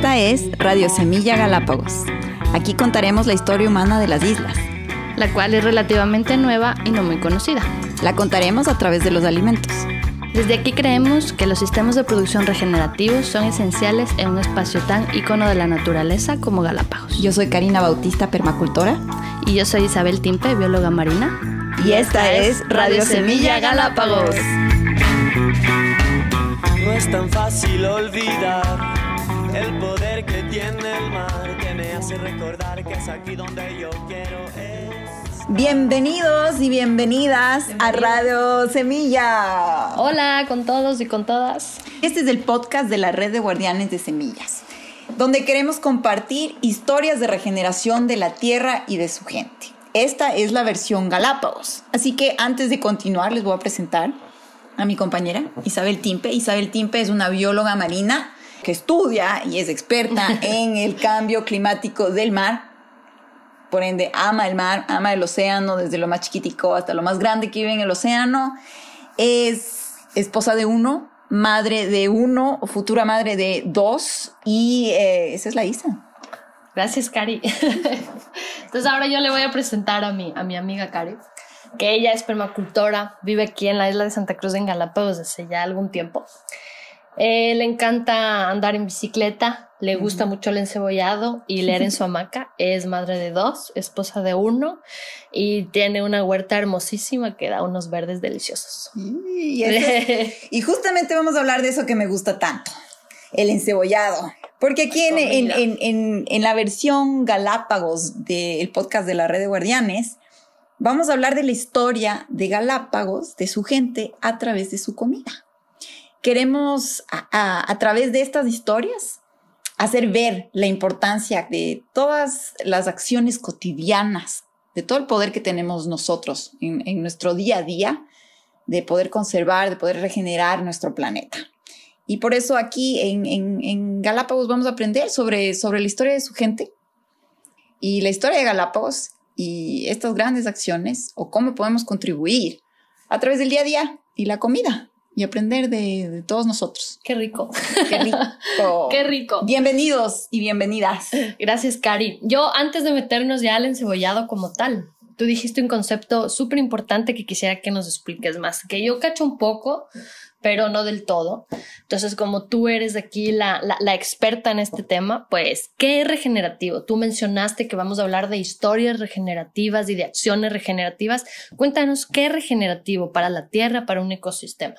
Esta es Radio Semilla Galápagos. Aquí contaremos la historia humana de las islas. La cual es relativamente nueva y no muy conocida. La contaremos a través de los alimentos. Desde aquí creemos que los sistemas de producción regenerativos son esenciales en un espacio tan ícono de la naturaleza como Galápagos. Yo soy Karina Bautista, permacultora. Y yo soy Isabel Timpe, bióloga marina. Y esta es Radio Semilla Galápagos. No es tan fácil olvidar el poder que tiene el mar que me hace recordar que es aquí donde yo quiero es. Bienvenidos y bienvenidas a Radio Semilla. Hola con todos y con todas. Este es el podcast de la Red de Guardianes de Semillas, donde queremos compartir historias de regeneración de la tierra y de su gente. Esta es la versión Galápagos. Así que antes de continuar les voy a presentar a mi compañera Isabel Timpe. Isabel Timpe es una bióloga marina que estudia y es experta en el cambio climático del mar. Por ende, ama el mar, ama el océano, desde lo más chiquitico hasta lo más grande que vive en el océano. Es esposa de uno, madre de uno, o futura madre de dos, y eh, esa es la Isa. Gracias, Cari. Entonces ahora yo le voy a presentar a mi, a mi amiga Cari, que ella es permacultora, vive aquí en la isla de Santa Cruz en Galápagos desde ya algún tiempo. Eh, le encanta andar en bicicleta, le gusta mucho el encebollado y leer en su hamaca. Es madre de dos, esposa de uno y tiene una huerta hermosísima que da unos verdes deliciosos. Y, es, y justamente vamos a hablar de eso que me gusta tanto, el encebollado. Porque aquí en, en, en, en, la versión Galápagos del podcast de la Red de Guardianes, vamos a hablar de la historia de Galápagos, de su gente, a través de su comida queremos a, través de estas historias hacer ver la importancia de todas las acciones cotidianas, de todo el poder que tenemos nosotros en, nuestro día a día, de poder conservar, de poder regenerar nuestro planeta. Y por eso aquí en, Galápagos vamos a aprender sobre, sobre la historia de su gente y la historia de Galápagos y estas grandes acciones o cómo podemos contribuir a través del día a día y la comida y aprender de, todos nosotros. Qué rico. Qué rico. Qué rico. Bienvenidos y bienvenidas. Gracias, Cari. Yo, antes de meternos ya al encebollado como tal, tú dijiste un concepto súper importante que quisiera que nos expliques más, que yo cacho un poco, pero no del todo. Entonces, como tú eres aquí la, la, experta en este tema, pues, ¿qué es regenerativo? Tú mencionaste que vamos a hablar de historias regenerativas y de acciones regenerativas. Cuéntanos, ¿qué es regenerativo para la Tierra, para un ecosistema?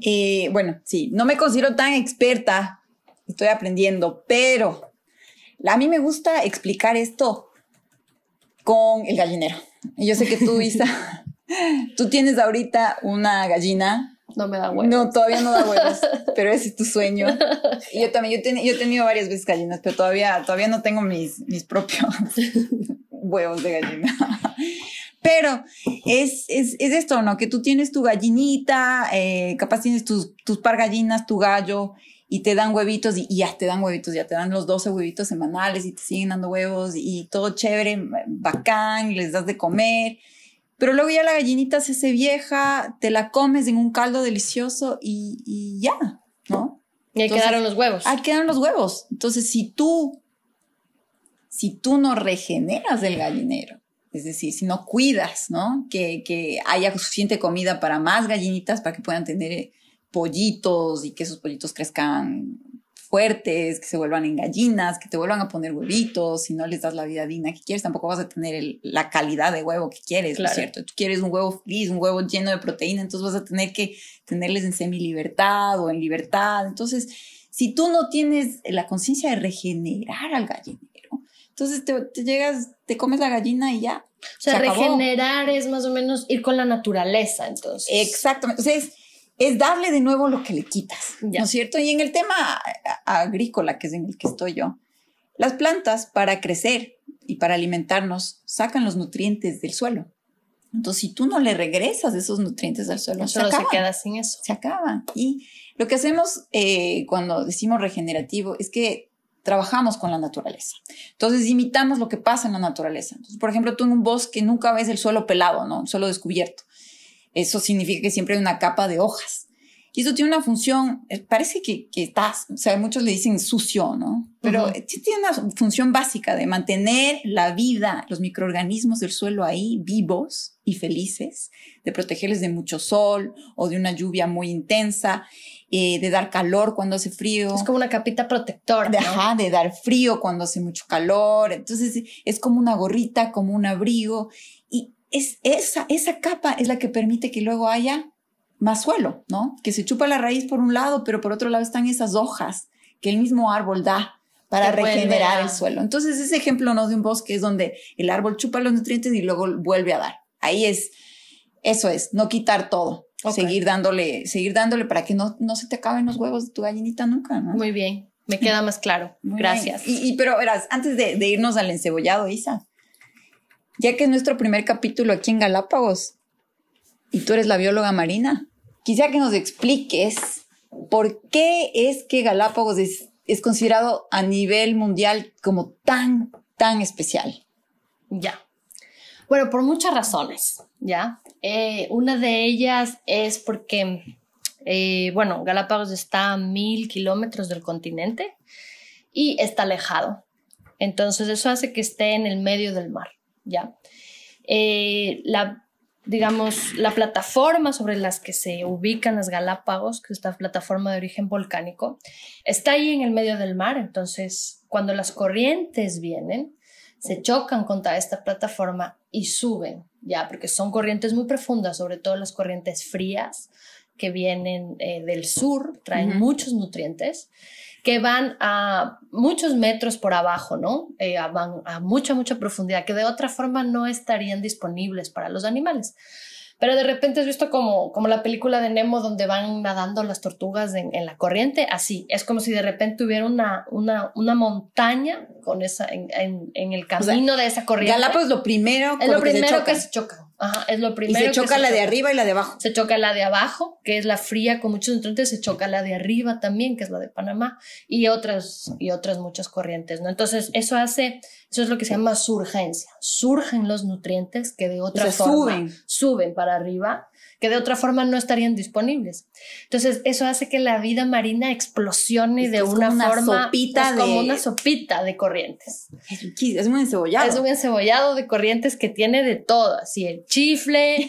Eh, bueno, sí, no me considero tan experta, estoy aprendiendo, pero a mí me gusta explicar esto con el gallinero. Y yo sé que tú, Isa, tú tienes ahorita una gallina. No me da huevos. No, todavía no da huevos, pero ese es tu sueño. Y yo también, yo, yo he tenido varias veces gallinas, pero todavía, todavía no tengo mis, mis propios huevos de gallina. Pero es, es, es, esto, ¿no? Que tú tienes tu gallinita, eh, capaz tienes tus, tus par gallinas, tu gallo, y te dan huevitos y, ya te dan huevitos, ya te dan los 12 huevitos semanales y te siguen dando huevos y todo chévere, bacán, les das de comer. Pero luego ya la gallinita se hace vieja, te la comes en un caldo delicioso y, y ya, ¿no? Y ahí quedaron los huevos. Ahí quedaron los huevos. Entonces, si tú, si tú no regeneras el gallinero, es decir, si no cuidas, ¿no? Que, que haya suficiente comida para más gallinitas para que puedan tener eh, pollitos y que esos pollitos crezcan fuertes, que se vuelvan en gallinas, que te vuelvan a poner huevitos, si no les das la vida digna que quieres, tampoco vas a tener la calidad de huevo que quieres, ¿no es cierto? Tú quieres un huevo feliz, un huevo lleno de proteína, entonces vas a tener que tenerles en semi-libertad o en libertad. Entonces, si tú no tienes la conciencia de regenerar al gallinero, entonces te, llegas, te comes la gallina y ya. O sea, regenerar es más o menos ir con la naturaleza, entonces. Exactamente. Entonces, es darle de nuevo lo que le quitas, ¿no es cierto? Y en el tema agrícola, que es en el que estoy yo, las plantas para crecer y para alimentarnos sacan los nutrientes del suelo. Entonces, si tú no le regresas esos nutrientes al suelo, se, se queda sin eso. Se acaba. Y lo que hacemos eh, cuando decimos regenerativo es que trabajamos con la naturaleza. Entonces imitamos lo que pasa en la naturaleza. Por ejemplo, tú en un bosque nunca ves el suelo pelado, ¿no? Un suelo descubierto. Eso significa que siempre hay una capa de hojas. Y eso tiene una función, eh, parece que, que está, o sea, muchos le dicen sucio, ¿no? Pero sí tiene una función básica de mantener la vida, los microorganismos del suelo ahí vivos y felices, de protegerles de mucho sol o de una lluvia muy intensa, eh, de dar calor cuando hace frío. Es como una capita protectora. de, ¿no? ajá, de dar frío cuando hace mucho calor. Entonces es como una gorrita, como un abrigo. Y es esa, esa capa es la que permite que luego haya más suelo, ¿no? Que se chupa la raíz por un lado, pero por otro lado están esas hojas que el mismo árbol da para Que regenerar el suelo. Entonces ese ejemplo no de un bosque es donde el árbol chupa los nutrientes y luego vuelve a dar. Ahí es, eso es, no quitar todo. Seguir dándole, seguir dándole para que no, no se te acaben los huevos de tu gallinita nunca, ¿no? Muy bien, me queda más claro. Muy Gracias. y pero verás, antes de, de irnos al encebollado, Isa, ya que es nuestro primer capítulo aquí en Galápagos y tú eres la bióloga marina, quisiera que nos expliques por qué es que Galápagos es, es considerado a nivel mundial como tan, tan especial. Ya. Bueno, por muchas razones, ¿ya? Eh, una de ellas es porque, eh, bueno, Galápagos está a mil kilómetros del continente y está alejado. Entonces eso hace que esté en el medio del mar, ¿ya? Eh, la, digamos, la plataforma sobre las que se ubican las Galápagos, que es esta plataforma de origen volcánico, está ahí en el medio del mar. Entonces, cuando las corrientes vienen, se chocan contra esta plataforma y suben, ya, porque son corrientes muy profundas, sobre todo las corrientes frías que vienen eh, del sur, traen muchos nutrientes, que van a muchos metros por abajo, ¿no? Eh, van a mucha, mucha profundidad, que de otra forma no estarían disponibles para los animales. Pero de repente has visto como, como la película de Nemo donde van nadando las tortugas en, en la corriente, así, es como si de repente hubiera una, una, una montaña con esa, en, en- en el camino de esa corriente. Galápagos lo primero es lo que se primero que se chocan. Ajá, es lo y primero se que choca la de arriba y la de abajo. Se choca la de abajo, que es la fría con muchos nutrientes, se choca la de arriba también, que es la de Panamá, y otras, y otras muchas corrientes, ¿no? Entonces, eso hace, eso es lo que se llama surgencia. Surgen los nutrientes que de otra sea, forma suben. suben para arriba, que de otra forma no estarían disponibles. Entonces, eso hace que la vida marina explosione Es de que una forma, sopita es como una sopita de corrientes. Es muy encebollado. Es un encebollado de corrientes que tiene de todo, así el chifle,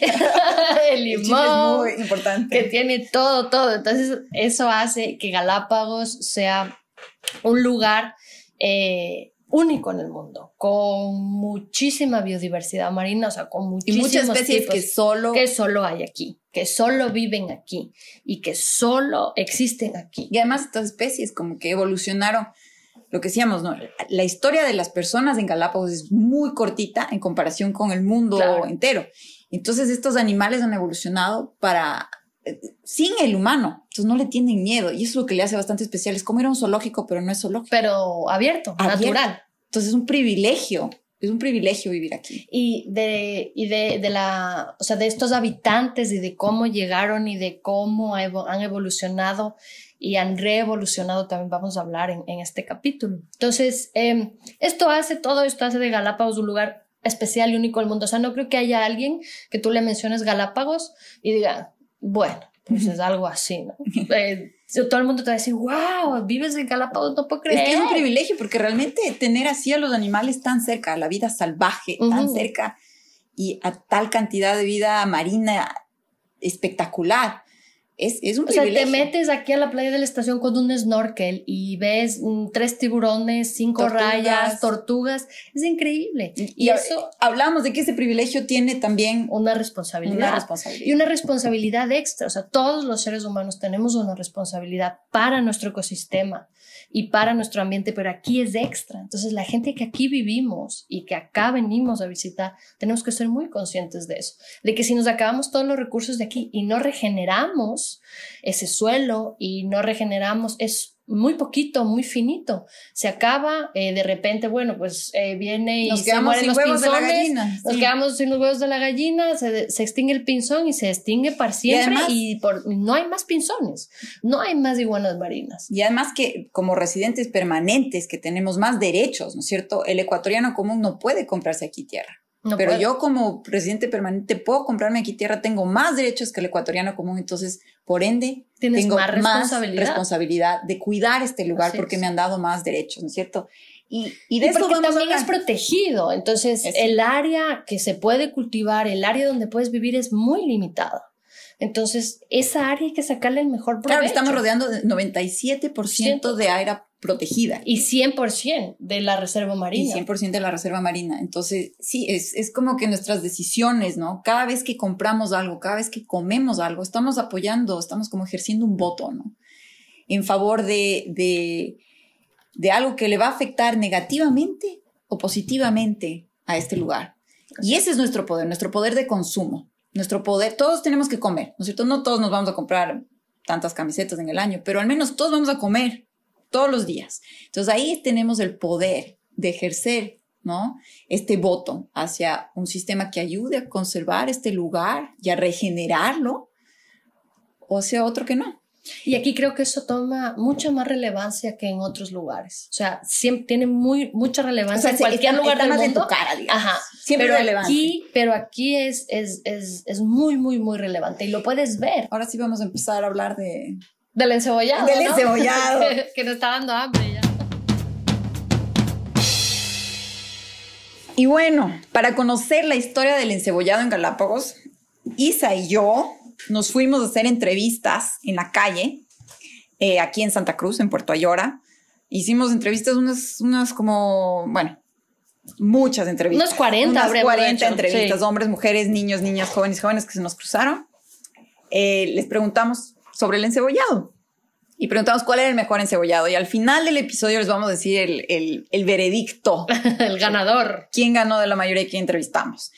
el limón, es muy importante. que tiene todo, todo. Entonces, eso hace que Galápagos sea un lugar eh, único en el mundo, con muchísima biodiversidad marina, o sea, con muchas especies que solo que solo hay aquí, que solo viven aquí y que solo existen aquí. Y además estas especies como que evolucionaron, lo que decíamos, ¿no? La historia de las personas en Galápagos es muy cortita en comparación con el mundo Claro. entero. Entonces estos animales han evolucionado para sin el humano, entonces no le tienen miedo y eso es lo que le hace bastante especial. Es como ir a un zoológico, pero no es zoológico. Pero abierto, Abierto. natural. Entonces es un privilegio, es un privilegio vivir aquí. y de, y de, de la, o sea, de estos habitantes y de cómo llegaron y de cómo han evolucionado y han reevolucionado también vamos a hablar en, en este capítulo. Entonces, eh, esto hace, todo esto hace de Galápagos un lugar especial y único del mundo. O sea, no creo que haya alguien que tú le menciones Galápagos y diga, bueno, pues es algo así, ¿no? Eh, todo el mundo te va a decir, wow, vives en Galápagos, no puedo creer. Es que es un privilegio porque realmente tener así a los animales tan cerca, a la vida salvaje tan Ujú. cerca y a tal cantidad de vida marina espectacular, es, es un O sea, privilegio. te metes aquí a la playa de la estación con un snorkel y ves mm, tres tiburones, cinco Tortugas. rayas, tortugas. Es increíble. Y, y eso, hablamos de que ese privilegio tiene también una responsabilidad. una responsabilidad. y una responsabilidad extra. O sea, todos los seres humanos tenemos una responsabilidad para nuestro ecosistema y para nuestro ambiente, pero aquí es extra. Entonces, la gente que aquí vivimos y que acá venimos a visitar, tenemos que ser muy conscientes de eso, de que si nos acabamos todos los recursos de aquí y no regeneramos ese suelo y no regeneramos, es muy poquito, muy finito. Se acaba, eh, de repente, bueno, pues eh, viene y Nos se quedamos mueren sin los huevos de la pinzones, gallina. nos sí. quedamos sin los huevos de la gallina, se, se extingue el pinzón y se extingue para siempre además- y, por, no hay más pinzones, no hay más iguanas marinas. Y además que como residentes permanentes que tenemos más derechos, ¿no es cierto? El ecuatoriano común no puede comprarse aquí tierra. Pero yo como presidente permanente puedo comprarme aquí tierra, tengo más derechos que el ecuatoriano común, entonces, por ende, tengo más responsabilidad. de cuidar este lugar porque me han dado más derechos, ¿no es cierto? Y, y de eso también es protegido, entonces el área que se puede cultivar, el área donde puedes vivir es muy limitada. Entonces, esa área hay que sacarle el mejor provecho. Claro, estamos rodeando de 97% de área protegida. Y 100% de la reserva marina. Y 100% de la reserva marina. Entonces, sí, es, es, como que nuestras decisiones, ¿no? Cada vez que compramos algo, cada vez que comemos algo, estamos apoyando, estamos como ejerciendo un voto, ¿no? En favor de, de, de algo que le va a afectar negativamente o positivamente a este lugar. Y ese es nuestro poder, nuestro poder de consumo, nuestro poder. Todos tenemos que comer, ¿no es cierto? No todos nos vamos a comprar tantas camisetas en el año, pero al menos todos vamos a comer todos los días. Entonces ahí tenemos el poder de ejercer, ¿no? Este voto hacia un sistema que ayude a conservar este lugar y a regenerarlo, o sea otro que no. Y aquí creo que eso toma mucha más relevancia que en otros lugares. O sea, siempre tiene muy, mucha relevancia en cualquier lugar del mundo. En tu cara, digamos. Ajá. Siempre pero relevante. Aquí, pero aquí es, es, es, es, muy, muy, muy relevante y lo puedes ver. Ahora sí vamos a empezar a hablar de, del encebollado. Del encebollado. que nos está dando hambre ya. Y bueno, para conocer la historia del encebollado en Galápagos, Isa y yo nos fuimos a hacer entrevistas en la calle, eh, aquí en Santa Cruz, en Puerto Ayora. Hicimos entrevistas, unas, unas como, bueno, muchas entrevistas. Unas 40, unas 40 entrevistas, hombres, mujeres, niños, niñas, jóvenes, jóvenes que se nos cruzaron. Eh, les preguntamos sobre el encebollado. Y preguntamos cuál era el mejor encebollado. Y al final del episodio les vamos a decir el, el, veredicto. el ganador. ¿Quién ganó de la mayoría que entrevistamos?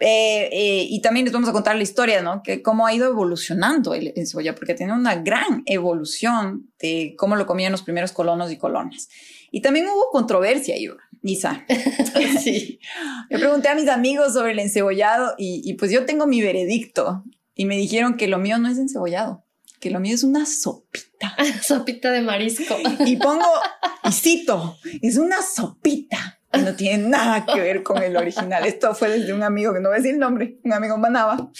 Eh, eh, y también les vamos a contar la historia, ¿no? Que cómo ha ido evolucionando el encebollado, porque tiene una gran evolución de cómo lo comían los primeros colonos y colonas. Y también hubo controversia, yo, Isa. sí. Le pregunté a mis amigos sobre el encebollado y, y pues yo tengo mi veredicto y me dijeron que lo mío no es encebollado, que lo mío es una sopita. sopita de marisco. Y pongo, y cito, es una sopita. No tiene nada que ver con el original. Esto fue desde un amigo que no voy a decir el nombre, un amigo Manaba,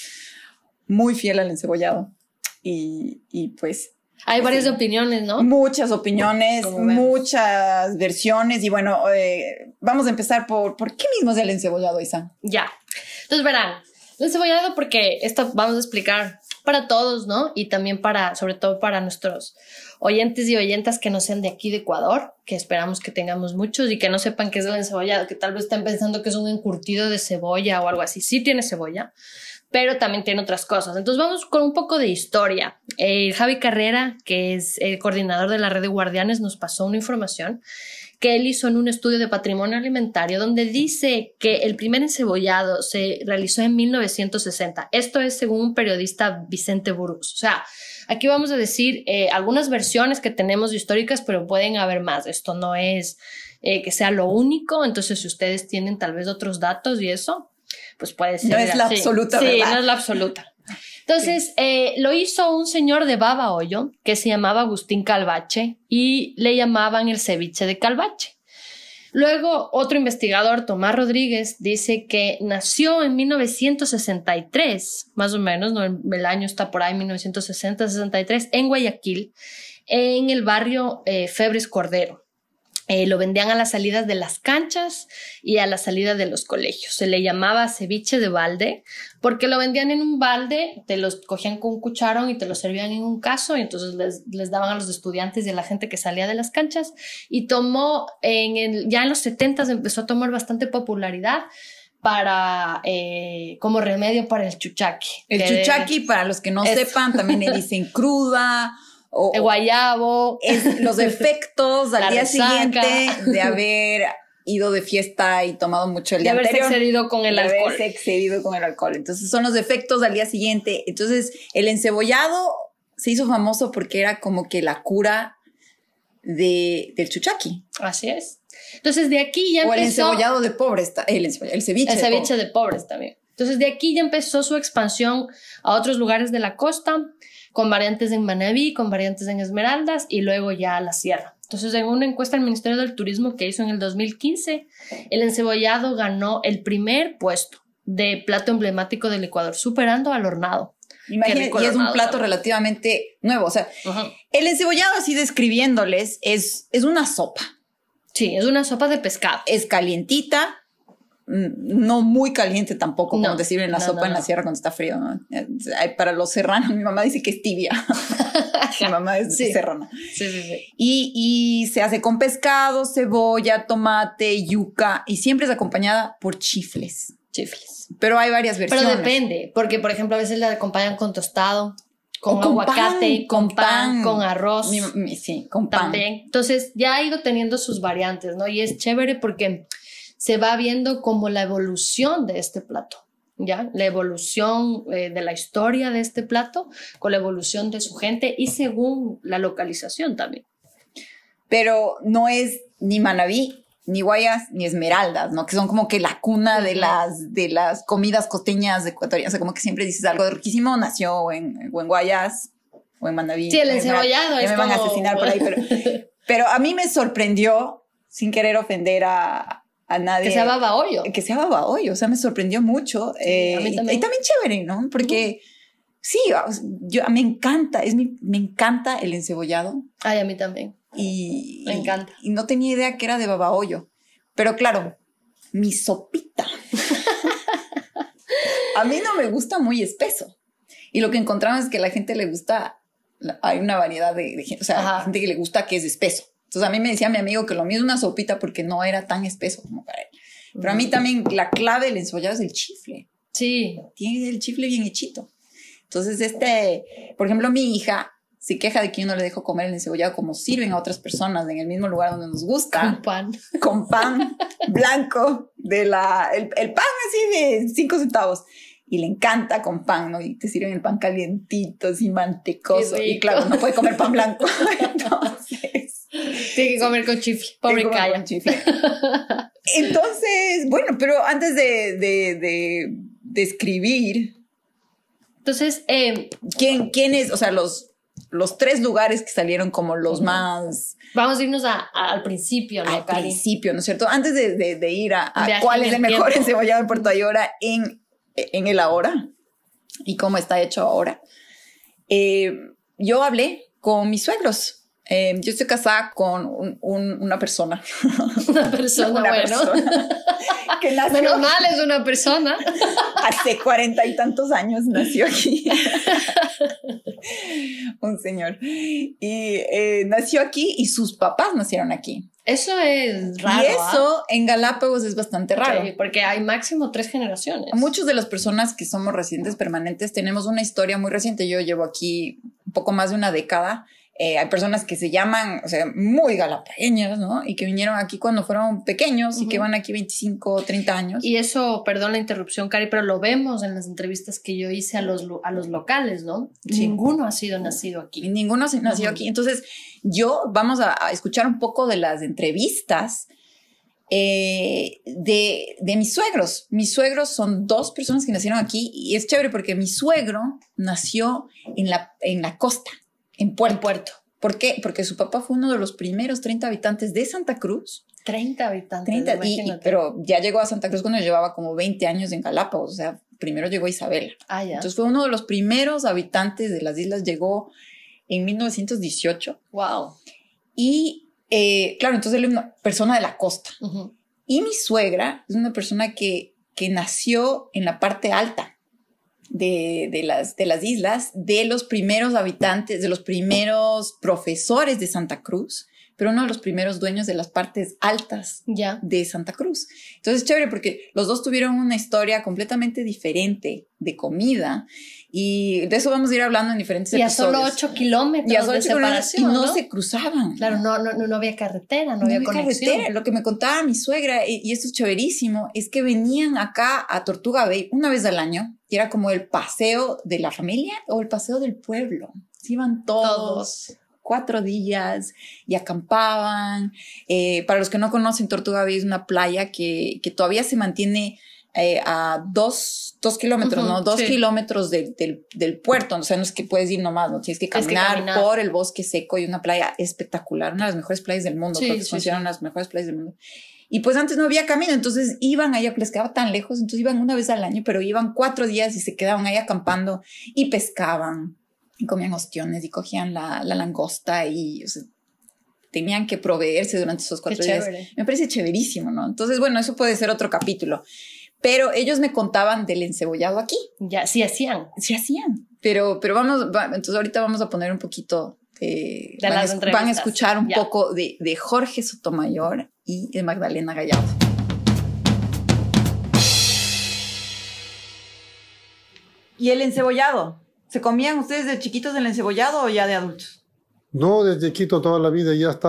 muy fiel al encebollado. Y, y pues hay varias opiniones, ¿no? Muchas opiniones, muchas versiones. Y bueno, eh, vamos a empezar por, ¿por qué mismo es el encebollado, Isa? Ya. Entonces verán, el cebollado porque esto vamos a explicar para todos, ¿no? Y también para, sobre todo para nuestros oyentes y oyentas que no sean de aquí de Ecuador, que esperamos que tengamos muchos y que no sepan qué es el encebollado, que tal vez estén pensando que es un encurtido de cebolla o algo así. Sí tiene cebolla, pero también tiene otras cosas. Entonces vamos con un poco de historia. Eh, Javi Carrera, que es el coordinador de la red de guardianes, nos pasó una información que él hizo en un estudio de patrimonio alimentario donde dice que el primer encebollado se realizó en 1960. Esto es según un periodista Vicente Burus. O sea, aquí vamos a decir eh, algunas versiones que tenemos históricas, pero pueden haber más. Esto no es eh, que sea lo único. Entonces, si ustedes tienen tal vez otros datos y eso, pues puede ser. No es la absoluta Sí, no es la absoluta. Entonces, eh, lo hizo un señor de Baba Hoyo que se llamaba Agustín Calvache y le llamaban el ceviche de Calvache. Luego, otro investigador, Tomás Rodríguez, dice que nació en 1963, más o menos, ¿no? el, año está por ahí, 1960-63, en Guayaquil, en el barrio eh, Febres Cordero. Eh, lo vendían a las salidas de las canchas y a la salida de los colegios. Se le llamaba ceviche de balde porque lo vendían en un balde, te los cogían con un cucharón y te lo servían en un caso y entonces les, daban a los estudiantes y a la gente que salía de las canchas y tomó en el, ya en los 70 empezó a tomar bastante popularidad para eh, como remedio para el chuchaqui. El chuchaqui, para los que no sepan, también le dicen cruda o, el guayabo, los efectos al día siguiente de haber ido de fiesta y tomado mucho el día de haberse excedido con el de alcohol. Haberse excedido con el alcohol. Entonces son los efectos al día siguiente. Entonces el encebollado se hizo famoso porque era como que la cura de, del chuchaqui. Así es. Entonces de aquí ya o el encebollado de pobres, el, el ceviche. El ceviche de pobres también. Entonces de aquí ya empezó su expansión a otros lugares de la costa con variantes en Manabí, con variantes en Esmeraldas y luego ya a la sierra. Entonces, en una encuesta del Ministerio del Turismo que hizo en el 2015, el encebollado ganó el primer puesto de plato emblemático del Ecuador, superando al hornado. Imagínate, y es un plato relativamente nuevo. O sea, el encebollado, así describiéndoles, es, es una sopa. Sí, es una sopa de pescado. Es calientita, no muy caliente tampoco, como decir en la sopa en la sierra cuando está frío. Para los serranos, mi mamá dice que es tibia. mi mamá es serrana. Sí, sí, sí. Y, y se hace con pescado, cebolla, tomate, yuca y siempre es acompañada por chifles. Chifles. Pero hay varias versiones. Pero depende, porque por ejemplo a veces la acompañan con tostado, con, aguacate, con, pan, con arroz. sí, con pan. También. Entonces ya ha ido teniendo sus variantes, ¿no? Y es chévere porque se va viendo como la evolución de este plato. ¿Ya? La evolución eh, de la historia de este plato con la evolución de su gente y según la localización también. Pero no es ni Manabí ni Guayas ni Esmeraldas, ¿no? Que son como que la cuna de las, de las comidas costeñas ecuatorianas. O sea, como que siempre dices algo de riquísimo, nació en, en Guayas o en Manaví. Sí, el encebollado es me van a asesinar por ahí, pero, pero a mí me sorprendió, sin querer ofender a, a nadie. Que sea babahoyo. Que sea babahoyo, o sea, me sorprendió mucho. Eh, a mí también. Y, también chévere, ¿no? Porque... Sí, yo me encanta, es mi, me encanta el encebollado. Ay, a mí también. Y, Me encanta. Y, no tenía idea que era de babahoyo. Pero claro, mi sopita. a mí no me gusta muy espeso. Y lo que encontramos es que a la gente le gusta, hay una variedad de, gente, o sea, gente que le gusta que es espeso. Entonces a mí me decía mi amigo que lo mío es una sopita porque no era tan espeso como para él. Pero a mí también la clave del encebollado es el chifle. Sí. Tiene el chifle bien hechito. Entonces, este, por ejemplo, mi hija se queja de que yo no le dejo comer el encebollado como sirven a otras personas en el mismo lugar donde nos gusta. Con pan. Con pan blanco, de la, el, pan así de cinco centavos. Y le encanta con pan, ¿no? Y te sirven el pan calientito, así mantecoso. Y claro, no puede comer pan blanco. Entonces. Tiene que comer con chifle. Pobre Calla. Entonces, bueno, pero antes de, de, de, de escribir. Entonces, eh, ¿quién, ¿quién es? O sea, los, los tres lugares que salieron como los más... Vamos a irnos al principio, ¿no, Al principio, ¿no es cierto? Antes de, ir a, cuál es el mejor encebollado de Puerto Ayora en, en el ahora y cómo está hecho ahora. Eh, yo hablé con mis suegros. Eh, yo estoy casada con una persona. Una persona, bueno. que nació, Menos mal es una persona. Hace cuarenta y tantos años nació aquí. un señor. Y eh, nació aquí y sus papás nacieron aquí. Eso es raro. Y eso en Galápagos es bastante raro. porque hay máximo tres generaciones. Muchas de las personas que somos residentes permanentes tenemos una historia muy reciente. Yo llevo aquí un poco más de una década eh, hay personas que se llaman, o sea, muy galapagueños, ¿no? Y que vinieron aquí cuando fueron pequeños y que van aquí 25, 30 años. Y eso, perdón la interrupción, Cari, pero lo vemos en las entrevistas que yo hice a los, a los locales, ¿no? Ninguno ha sido nacido aquí. Ninguno ha nacido aquí. Entonces, yo vamos a, escuchar un poco de las entrevistas. Eh, de, de, mis suegros. Mis suegros son dos personas que nacieron aquí y es chévere porque mi suegro nació en la, en la costa. En Puerto. ¿Por qué? Porque su papá fue uno de los primeros 30 habitantes de Santa Cruz. 30 habitantes. 30, y, pero ya llegó a Santa Cruz cuando llevaba como 20 años en Galápagos. O sea, primero llegó Isabel. Ah, ya. Entonces fue uno de los primeros habitantes de las islas. Llegó en 1918. Wow. Y eh, claro, entonces él es una persona de la costa. Y mi suegra es una persona que, que nació en la parte alta de, las, de las islas, de los primeros habitantes, de los primeros profesores de Santa Cruz, pero uno de los primeros dueños de las partes altas de Santa Cruz. Entonces, chévere porque los dos tuvieron una historia completamente diferente de comida y de eso vamos a ir hablando en diferentes y episodios. Y a solo ocho kilómetros de separación. Y no, se cruzaban. Claro, no, no, no, había carretera, no, había, conexión. Carretera. Lo que me contaba mi suegra, y, esto es chéverísimo, es que venían acá a Tortuga Bay una vez al año, y era como el paseo de la familia o el paseo del pueblo. Se iban todos. Cuatro días y acampaban. Eh, para los que no conocen, Tortuga Bay es una playa que, que todavía se mantiene eh, a dos, dos kilómetros, Ujú, ¿no? Dos sí. kilómetros del, del, del puerto. O sea, no es que puedes ir nomás, no tienes que Tienes que caminar, caminar. por el bosque seco y una playa espectacular, una de las mejores playas del mundo. Sí, creo que sí, sí. las mejores playas del mundo. Y pues antes no había camino, entonces iban ahí, les quedaba tan lejos, entonces iban una vez al año, pero iban cuatro días y se quedaban ahí acampando y pescaban y comían ostiones y cogían la, la langosta y o sea, tenían que proveerse durante esos cuatro días. Me parece chéverísimo, ¿no? Entonces, bueno, eso puede ser otro capítulo. Pero ellos me contaban del encebollado aquí. Ya, sí hacían. Sí hacían. Pero, pero vamos, va- entonces ahorita vamos a poner un poquito de... De van, a, las es- van a escuchar un Ya. poco de, de Jorge Sotomayor y de Magdalena Gallardo. ¿Y el encebollado? ¿Se comían ustedes de chiquitos el encebollado o ya de adultos? No, desde Quito toda la vida, ya hasta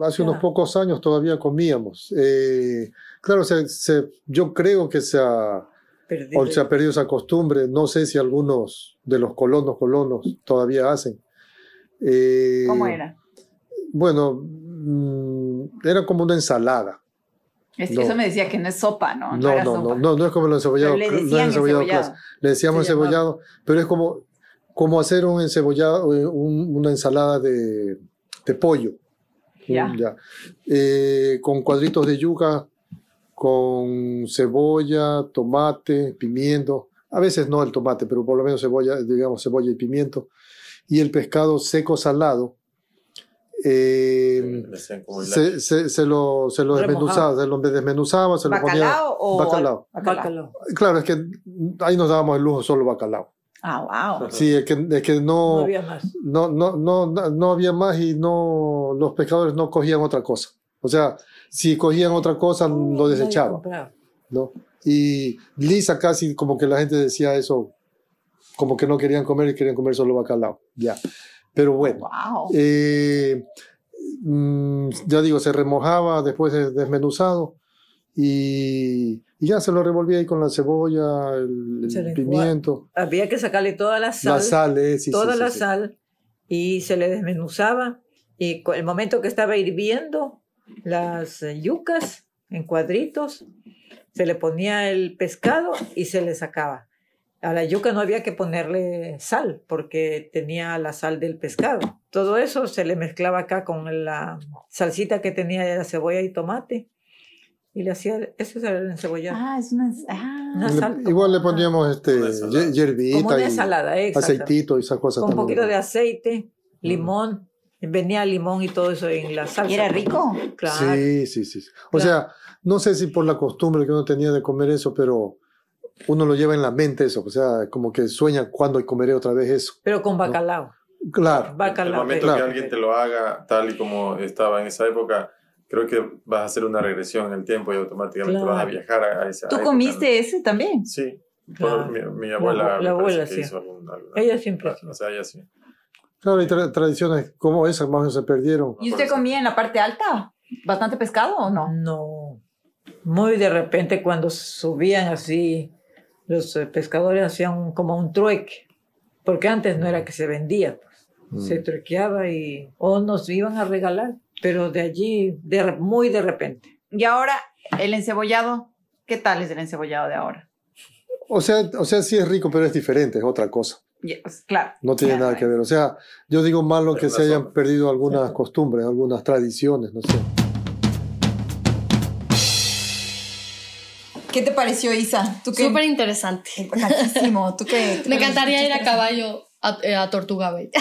hace unos pocos años todavía comíamos. Eh, claro, se- se- yo creo que se ha, o se ha perdido esa costumbre. No sé si algunos de los colonos colonos todavía hacen. Eh, ¿Cómo era? Bueno, mm, era como una ensalada. Es que no. eso me decía que no es sopa, ¿no? No, era no, sopa. no, no, no es como el encebollado. Pero le no es encebollado encebollado. Le decíamos encebollado, pero es como, como hacer un encebollado, eh, un- una ensalada de, de pollo. Ya. Mm, ya. Eh, con cuadritos de yuca, con cebolla, tomate, pimiento. A veces no el tomate, pero por lo menos cebolla, digamos cebolla y pimiento. Y el pescado seco salado. Eh, se, se, se lo, se lo desmenuzaba, se lo desmenuzaba, se lo ponía. ¿Bacalao o...? Bacalao. Bacalao. Claro, es que ahí nos dábamos el lujo solo bacalao. Ah, wow. Sí, es que, es que No no, había más. no, no, no, no, había más y no, los pescadores no cogían otra cosa. O sea, si cogían otra cosa, lo desechaban. ¿no? Y Lisa casi como que la gente decía eso, como que no querían comer y querían comer solo bacalao. Ya. Pero bueno. Wow. Eh, mm, ya digo, se remojaba después de desmenuzado y, y ya se lo revolvía ahí con la cebolla, el, el pimiento, Había que sacarle toda la sal. la sal, eh, sí, toda sí, la sí. sal y se le desmenuzaba y el momento que estaba hirviendo las yucas en cuadritos se le ponía el pescado y se le sacaba a la yuca no había que ponerle sal porque tenía la sal del pescado todo eso se le mezclaba acá con la salsita que tenía de la cebolla y tomate y le hacía eso era el encebollado Ah, es una... Ah. Una sal igual le poníamos este, Una ensalada. ye- hierbita como una y ensalada aceitito y esas cosas. con un poquito de aceite, limón, venía limón y todo eso en la salsa. ¿Y era rico? Claro. Sí, sí, sí. sí. O Claro. sea, no sé si por la costumbre que uno tenía de comer eso, pero uno lo lleva en la mente eso. O sea, como que sueña cuándo comeré otra vez eso. Pero con bacalao. Claro. El Bacalao. momento Claro. que alguien te lo haga tal y como estaba en esa época, creo que vas a hacer una regresión en el tiempo y automáticamente Claro. vas a viajar a, esa ¿Tú época, comiste ese también? ¿no? Sí. Claro. Por mi, mi abuela, La me abuela, sí. hizo algún- alguna- Ella siempre. O sea, ella sí. Claro, hay tra- tradiciones como esas más o menos se perdieron. ¿Y usted comía en la parte alta? ¿Bastante pescado o no? No. Muy de repente cuando subían así, los eh, pescadores hacían como un trueque. Porque antes no era que se vendía. pues. Se Mm. truequeaba y... O nos iban a regalar. Pero de allí, de, muy de repente. Y ahora, el encebollado, ¿qué tal es el encebollado de ahora? O sea, o sea, sí es rico, pero es diferente, es otra cosa. Ya, pues, claro. No tiene Claro, nada que ver. O sea, yo digo malo Pero que se hayan perdido algunas costumbres, algunas tradiciones, no sé. ¿Qué te pareció, Isa? Súper interesante. Bacanísimo. ¿Tú qué? Me encantaría ir a caballo a, eh, a Tortuga Bay.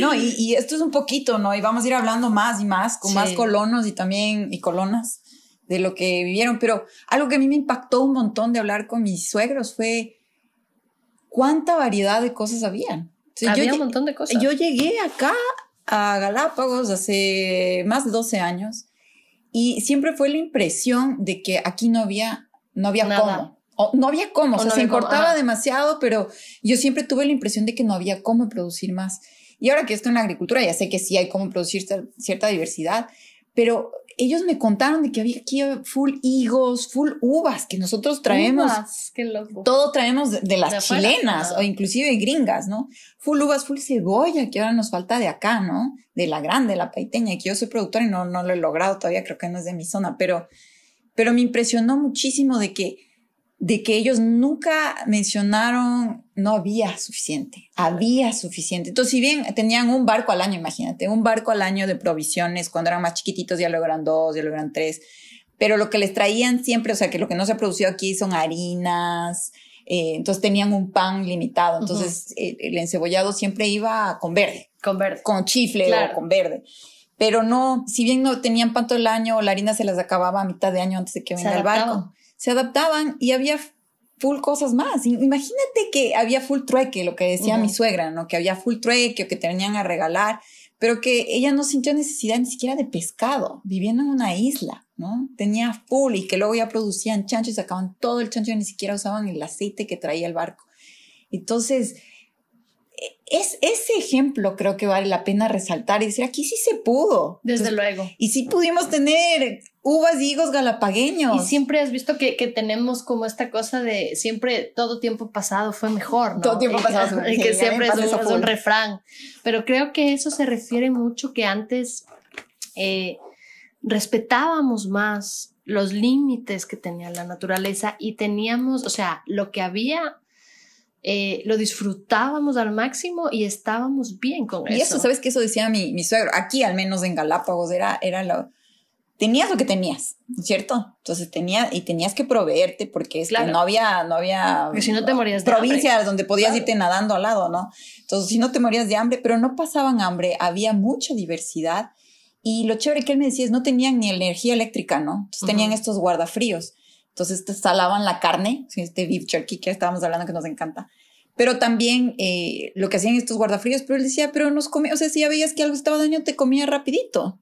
No, y, y esto es un poquito, ¿no? Y vamos a ir hablando más y más con Sí. más colonos y también y colonas de lo que vivieron. Pero algo que a mí me impactó un montón de hablar con mis suegros fue cuánta variedad de cosas habían. O sea, yo Había un lle- montón de cosas. Yo llegué acá a Galápagos hace más de 12 años y siempre fue la impresión de que aquí no había, no había Nada. cómo. O no había cómo, o, O sea, no se cómo, importaba demasiado, pero yo siempre tuve la impresión de que no había cómo producir más. Y ahora que estoy en la agricultura, ya sé que sí hay cómo producir cier- cierta diversidad, pero ellos me contaron de que había aquí full higos, full uvas, que nosotros traemos Uvas, Qué loco. todo traemos de, de las De afuera. chilenas Ah. o inclusive gringas, ¿no? Full uvas, full cebolla, que ahora nos falta de acá, ¿no? De la grande, la paiteña, que yo soy productora y no, no lo he logrado todavía, creo que no es de mi zona, pero pero me impresionó muchísimo de que, de que ellos nunca mencionaron no había suficiente, había suficiente. Entonces, si bien tenían un barco al año, imagínate, un barco al año de provisiones, cuando eran más chiquititos ya lo eran dos, ya lo eran tres, pero lo que les traían siempre, o sea, que lo que no se ha producido aquí son harinas, eh, entonces tenían un pan limitado, entonces eh, el encebollado siempre iba con verde. Con verde. Con chifle o con verde. Pero no, si bien no tenían pan todo el año, la harina se las acababa a mitad de año antes de que venga el barco. Se adaptaban y había full cosas más. Imagínate que había full trueque, lo que decía mi suegra, ¿no? Que había full trueque o que tenían a regalar, pero que ella no sintió necesidad ni siquiera de pescado, viviendo en una isla, ¿no? Tenía full y que luego ya producían chancho y sacaban todo el chancho y ni siquiera usaban el aceite que traía el barco. Entonces, es, ese ejemplo creo que vale la pena resaltar y decir, aquí sí se pudo. Desde luego. Y sí pudimos tener uvas y higos galapagueños. Y siempre has visto que, que, tenemos como esta cosa de siempre todo tiempo pasado fue mejor, ¿no? Todo tiempo pasado fue mejor. Y que siempre es un, un, refrán. Pero creo que eso se refiere mucho que antes eh, respetábamos más los límites que tenía la naturaleza y teníamos, o sea, lo que había eh, lo disfrutábamos al máximo y estábamos bien con eso. Y eso, ¿sabes que Eso decía mi, mi suegro. Aquí, al menos en Galápagos, era, era lo... Tenías lo que tenías, ¿cierto? Entonces tenía, y tenías que proveerte porque es que no había, no había... Porque si no te morías de Provincias donde podías irte nadando al lado, ¿no? Entonces, si no te morías de hambre, pero no pasaban hambre, había mucha diversidad. Y lo chévere que él me decía es, no tenían ni energía eléctrica, ¿no? Entonces tenían estos guardafríos. Entonces te salaban la carne, este beef jerky que estábamos hablando que nos encanta. Pero también eh, lo que hacían estos guardafríos, pero él decía, pero nos comía, o sea, si ya veías que algo estaba daño, te comía rapidito.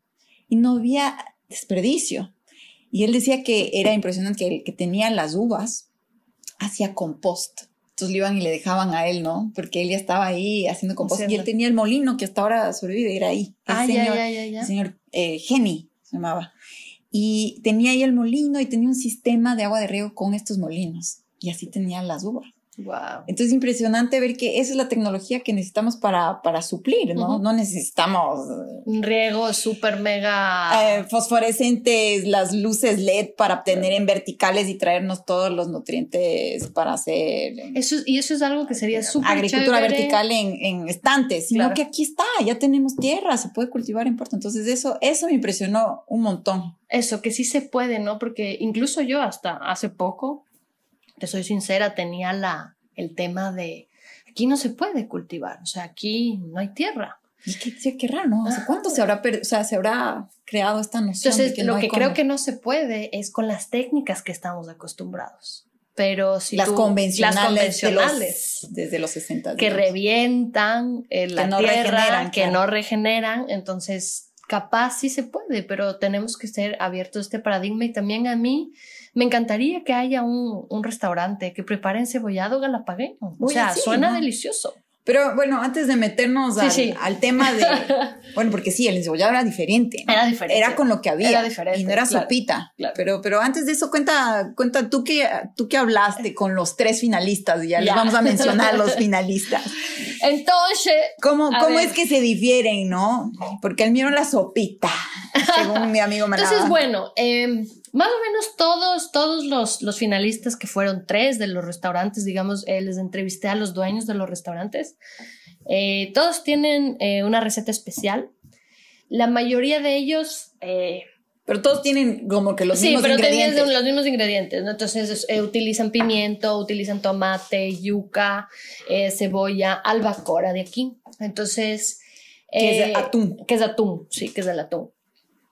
Y no había desperdicio. Y él decía que era impresionante que, que tenía las uvas, hacía compost. Entonces le iban y le dejaban a él, ¿no? Porque él ya estaba ahí haciendo compost. Y él tenía el molino que hasta ahora sobrevive, era ahí. El ah, señor, ya, ya, ya, El señor eh, Geni se llamaba y tenía ahí el molino y tenía un sistema de agua de riego con estos molinos y así tenía las uvas. Wow. Entonces es impresionante ver que esa es la tecnología que necesitamos para, para suplir, ¿no? No necesitamos... Un riego súper mega... Eh, fosforescentes, las luces LED para obtener en verticales y traernos todos los nutrientes para hacer... Eso, y eso es algo que sería súper Agricultura vertical en, en, estantes, sino que aquí está, ya tenemos tierra, se puede cultivar en puerto. Entonces eso, eso me impresionó un montón. Eso, que sí se puede, ¿no? Porque incluso yo hasta hace poco te soy sincera, tenía la, el tema de aquí no se puede cultivar, o sea, aquí no hay tierra. Y qué, qué raro, ¿no? ¿Cuánto se habrá, o sea, se habrá creado esta noción? Entonces, de que lo que creo que no se puede es con las técnicas que estamos acostumbrados. Pero si las, tú, convencionales, las convencionales desde los 60 que revientan eh, la no tierra, que no regeneran, entonces capaz sí se puede, pero tenemos que ser abiertos a este paradigma y también a mí me encantaría que haya un, un restaurante que prepare encebollado galapagueño. o sea, suena delicioso. Pero bueno, antes de meternos al, tema de. bueno, porque sí, el encebollado era diferente. Era diferente. Era con lo que había. Era diferente. Y no era sopita. Pero, pero antes de eso, cuenta, cuenta tú que, tú que hablaste con los tres finalistas. Y ya, les vamos a mencionar los finalistas. Entonces. ¿Cómo, cómo es que se difieren, no? Porque el mío era la sopita, según mi amigo Entonces, bueno, eh, más o menos todos, todos los, los, finalistas que fueron tres de los restaurantes, digamos, eh, les entrevisté a los dueños de los restaurantes. Eh, todos tienen eh, una receta especial. La mayoría de ellos... pero todos tienen como que los sí, mismos ingredientes. Sí, pero tienen los mismos ingredientes. ¿no? Entonces utilizan pimiento, utilizan tomate, yuca, cebolla, albacora de aquí. Entonces... Que es atún. Que es atún, sí, que es el atún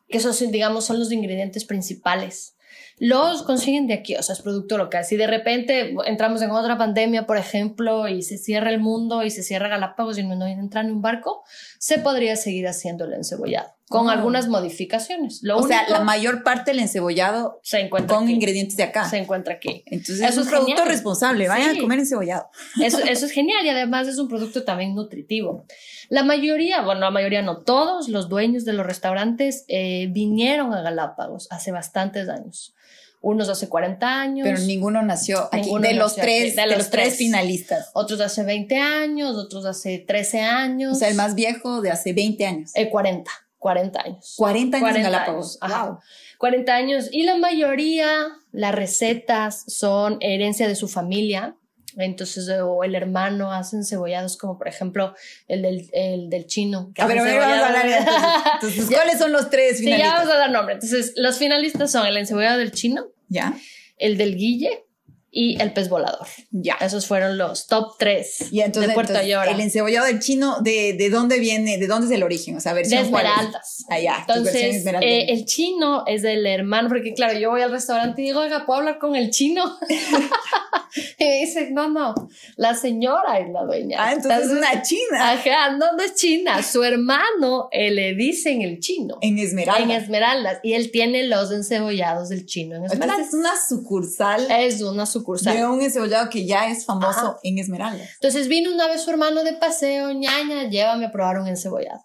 que esos, digamos, son los ingredientes principales. Los consiguen de aquí, o sea, es producto local. Si de repente entramos en otra pandemia, por ejemplo, y se cierra el mundo y se cierra Galápagos y no entra en un barco, se podría seguir haciendo el encebollado con ah. algunas modificaciones. o sea, la mayor parte del encebollado se encuentra con ingredientes de acá. Se encuentra aquí. Entonces eso es un producto responsable. Vayan a comer encebollado. Eso, eso es genial y además es un producto también nutritivo. La mayoría, bueno, la mayoría no todos, los dueños de los restaurantes eh, vinieron a Galápagos hace bastantes años. Unos hace 40 años. Pero ninguno nació aquí. de, los tres, de, los, tres, finalistas. Otros hace 20 años, otros hace 13 años. O sea, el más viejo de hace 20 años. El 40. 40 años. 40 años 40 en Galápagos. años. Wow. 40 años y la mayoría, las recetas son herencia de su familia. Entonces, o el hermano hacen cebollados como por ejemplo el del, el del chino. que A ver, a hace ver, vamos a hablar entonces. Entonces, ¿cuáles son los tres Sí, ya finalistas? vamos a dar nombre. Entonces, los finalistas son el encebollado del chino, Ya, el del guille y el pez volador. ya. Esos fueron los top tres Y entonces, de Puerto entonces, Llora. el encebollado del chino, ¿de, ¿de dónde viene? ¿De dónde es el origen? O sea, de versión es? esmeraldas. Ah, versión Entonces, eh, el chino es del hermano, porque claro, yo voy al restaurante y digo, oiga, ¿puedo hablar con el chino? y me dice, no, no, la señora es la dueña. ah, entonces es una china. Ajá, no, no es china. Su hermano eh, le dicen el chino. En Esmeralda. En Esmeraldas. Y él tiene los encebollados del chino en Entonces Esmeraldas. es una sucursal Es una sucursal. De un encebollado que ya es famoso Ajá. en Esmeralda. Entonces vino una vez su hermano de paseo, ñaña, llévame a probar un encebollado.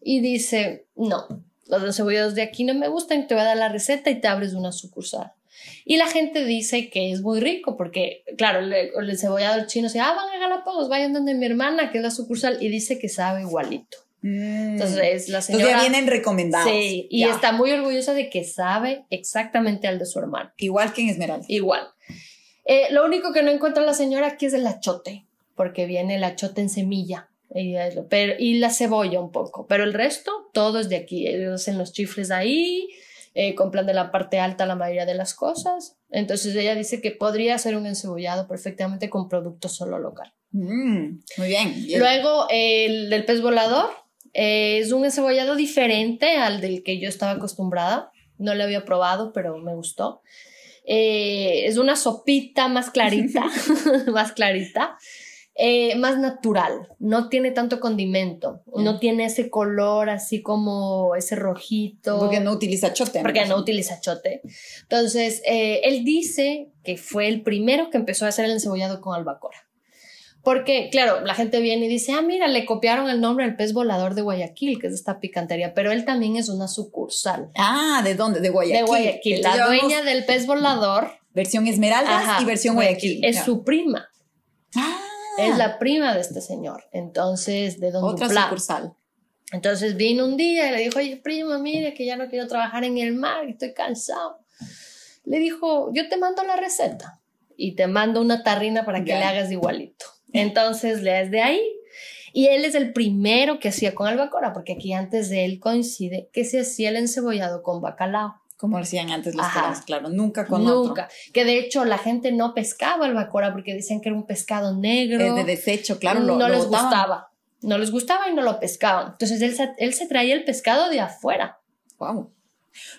Y dice, no, los encebollados de aquí no me gustan, te voy a dar la receta y te abres una sucursal. Y la gente dice que es muy rico porque, claro, el, el encebollado chino dice, ah, van a Galápagos, vayan donde mi hermana, que es la sucursal, y dice que sabe igualito. Entonces la Entonces ya señora... vienen recomendados. Sí, y Ya. está muy orgullosa de que sabe exactamente al de su hermano. Igual que en Esmeralda. Igual. Eh, lo único que no encuentra la señora aquí es el achote, porque viene el achote en semilla. Y, pero, la cebolla un poco, pero el resto todo es de aquí. Ellos hacen los chifles ahí, eh, compran de la parte alta la mayoría de las cosas. Entonces ella dice que podría hacer un encebollado perfectamente con producto solo local. Mm, muy bien. Luego el del pez volador eh, es un encebollado diferente al del que yo estaba acostumbrada. No lo había probado, pero me gustó. Eh, es una sopita más clarita, más clarita, eh, más natural. No tiene tanto condimento, no tiene ese color así como ese rojito. porque no utiliza chote. Porque ¿no? no utiliza chote. Entonces, eh, él dice que fue el primero que empezó a hacer el encebollado con albacora. Porque, claro, la gente viene y dice, ah, mira, le copiaron el nombre al pez volador de Guayaquil, que es esta picantería, pero él también es una sucursal Ah, ¿de dónde? De Guayaquil. de Guayaquil. La dueña del pez volador Versión Esmeraldas ajá, y versión Guayaquil. es su prima, Ah, es la prima de este señor. Entonces, de Don otra Duplá. sucursal. Entonces vino un día y le dijo, oye, prima, mire que ya no quiero trabajar en el mar, estoy cansado. Le dijo, yo te mando la receta y te mando una tarrina para que le hagas igualito. Entonces le das de ahí. Y él es el primero que hacía con albacora, porque aquí antes de él coincide que se hacía el encebollado con bacalao. Como decían antes los peruanos, claro. Nunca con otro. Nunca. Que de hecho la gente no pescaba albacora porque decían que era un pescado negro. Es de desecho, claro. Lo, no lo les botaban. gustaba. No les gustaba y no lo pescaban. Entonces él se, él se traía el pescado de afuera. Wow.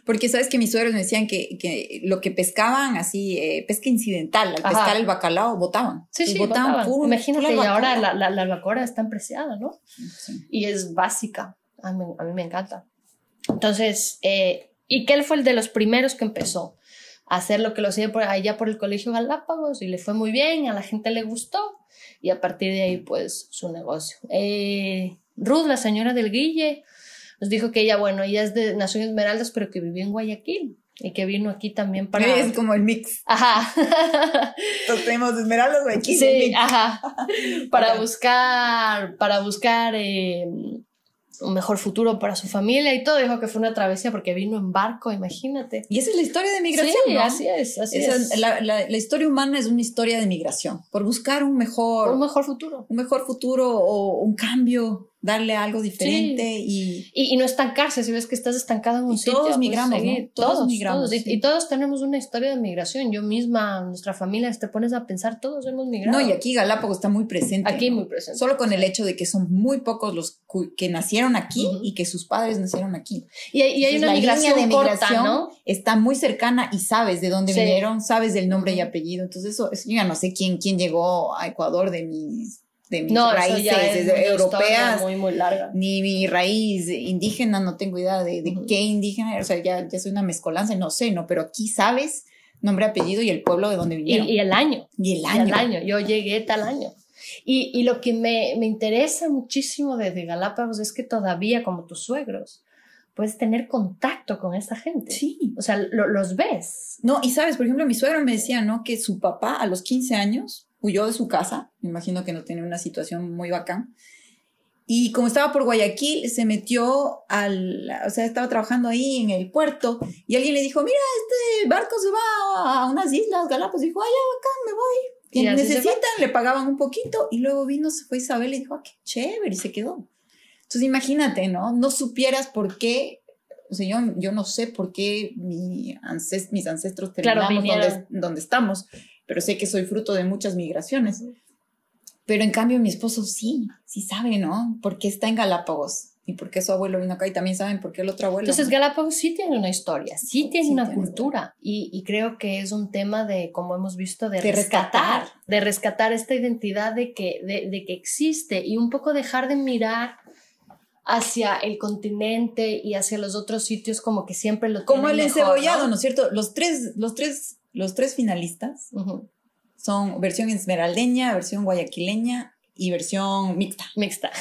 Porque sabes que mis suegros me decían que, que lo que pescaban así, eh, pesca incidental, al Ajá. pescar el bacalao, botaban. Sí, sí, botaban botaban. full- Imagínate, full y ahora la, la, la albacora es tan preciada, ¿no? Sí. Y es básica. A mí, a mí me encanta. Entonces, eh, y que él fue el de los primeros que empezó a hacer lo que lo hacía por allá por el Colegio Galápagos y le fue muy bien, a la gente le gustó y a partir de ahí, pues, su negocio. Eh, Ruth, la señora del Guille, nos dijo que ella, bueno, ella es de Nación Esmeraldas, pero que vivió en Guayaquil y que vino aquí también para... Es como el mix. Ajá. Entonces tenemos esmeraldas aquí. Sí, ajá. Para buscar, para buscar eh, un mejor futuro para su familia y todo. Dijo que fue una travesía porque vino en barco, imagínate. Y esa es la historia de migración, sí, ¿no? así es, así Esa- es. La, la- la historia humana es una historia de migración, por buscar un mejor, un mejor futuro. un mejor futuro o un cambio, darle algo diferente y Y, y no estancarse, si ves que estás estancado en un sitio. todos pues, migramos. Todos Todos, migramos, todos. Y- sí. Y, todos tenemos una historia de migración. Yo misma, nuestra familia, te pones a pensar, todos hemos migrado. no, y aquí Galápagos está muy presente. Aquí ¿no? muy presente. Solo con el hecho de que son muy pocos los que nacieron aquí y que sus padres nacieron aquí. Y, hay- y hay Entonces, una la línea migración de corta, migración ¿no? está muy cercana y sabes de dónde Sí. vinieron, sabes del nombre y apellido. Entonces, eso, eso yo ya no sé quién, quién llegó a Ecuador de mis, de mis No, raíces europeas. historia muy, muy larga. Ni mi raíz indígena, no tengo idea de, de Ujú. qué indígena, o sea, ya, ya soy una mezcolanza, no sé, ¿no? Pero aquí sabes nombre, apellido y el pueblo de donde vinieron. Y, y el año. el Y año. el año. Yo llegué tal año. Y, y lo que me, me interesa muchísimo de, de Galápagos es que todavía, como tus suegros, puedes tener contacto con esa gente. Sí. O sea, lo- los ves. No, y sabes, por ejemplo, mi suegro me decía, ¿no? Que su papá a los 15 años huyó de su casa, me imagino que no tenía una situación muy bacán, Y como estaba por Guayaquil, se metió al, o sea, estaba trabajando ahí en el puerto y alguien le dijo, mira, este barco se va a unas islas Galápagos. Dijo, ay, ya, acá me voy. Y necesitan, le pagaban un poquito y luego vino, se fue Isabel y dijo, ah, qué chévere, y se quedó. Entonces imagínate, ¿no? No supieras por qué, o sea, yo, yo no sé por qué mi ancest- mis ancestros Claro, terminamos donde, vinieron. donde estamos, pero sé que soy fruto de muchas migraciones. Pero en cambio mi esposo sí, sí sabe, ¿no? Por qué está en Galápagos y por qué su abuelo vino acá y también saben por qué el otro abuelo. Entonces. Galápagos sí tiene una historia, sí tiene Sí una tiene cultura y, y creo que es un tema de, como hemos visto, de, De rescatar, rescatar. de rescatar esta identidad de que, de, de que existe y un poco dejar de mirar hacia el continente y hacia los otros sitios como que siempre lo Como el mejor, encebollado, ¿no es cierto? Los tres, los tres, los tres finalistas son versión esmeraldeña, versión guayaquileña y versión mixta. Mixta.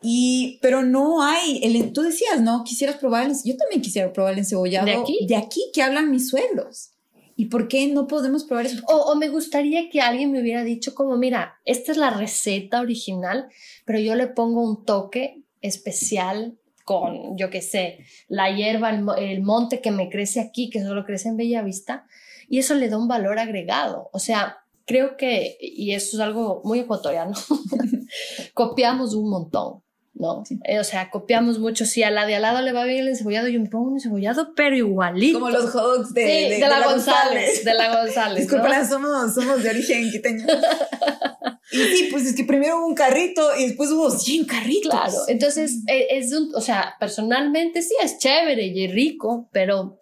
Y, pero no hay, el, tú decías, ¿no? Quisieras probar, el, yo también quisiera probar el encebollado ¿De aquí? de aquí que hablan mis suegros. ¿Y por qué no podemos probar eso? O, o me gustaría que alguien me hubiera dicho como, mira, esta es la receta original, pero yo le pongo un toque especial con, yo qué sé, la hierba, el, mo- el monte que me crece aquí, que solo crece en Bellavista, y eso le da un valor agregado. O sea, creo que, y eso es algo muy ecuatoriano, copiamos un montón. ¿No? Eh, o sea, copiamos mucho. Si a la de al lado le va bien el encebollado, yo me pongo un encebollado, pero igualito. Como los hot dogs de, Sí, de- de de la, la González, de la González. ¿no? Disculpa, somos, somos de origen quiteño. y sí, pues es que primero hubo un carrito y después hubo 100 carritos. Claro, entonces eh, es un, o sea, personalmente sí es chévere y rico, pero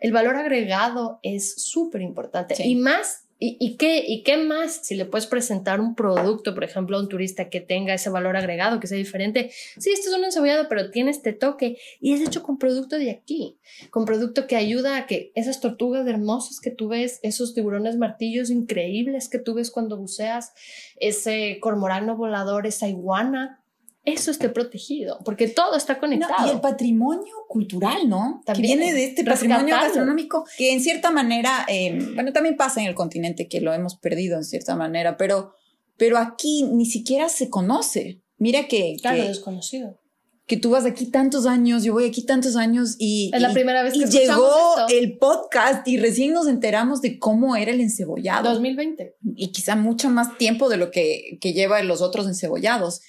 el valor agregado es súper importante. Y más, y, qué, ¿y qué más si le puedes presentar un producto, por ejemplo, a un turista que tenga ese valor agregado, que sea diferente? Sí, esto es un encebollado, pero tiene este toque y es hecho con producto de aquí, con producto que ayuda a que esas tortugas hermosas que tú ves, esos tiburones martillos increíbles que tú ves cuando buceas, ese cormorano volador, esa iguana, eso esté protegido, porque todo está No, conectado. y el patrimonio cultural, ¿no? También, que viene de este patrimonio gastronómico que en cierta manera, eh, bueno, también pasa en el continente que lo hemos perdido en cierta manera, pero, pero aquí ni siquiera se conoce. Mira que, Claro, que, desconocido. que tú vas aquí tantos años, yo voy aquí tantos años y, Es la y- primera vez que y llegó esto. el podcast y recién nos enteramos de cómo era el encebollado. 2020. y quizá mucho más tiempo de lo que, que lleva los otros encebollados.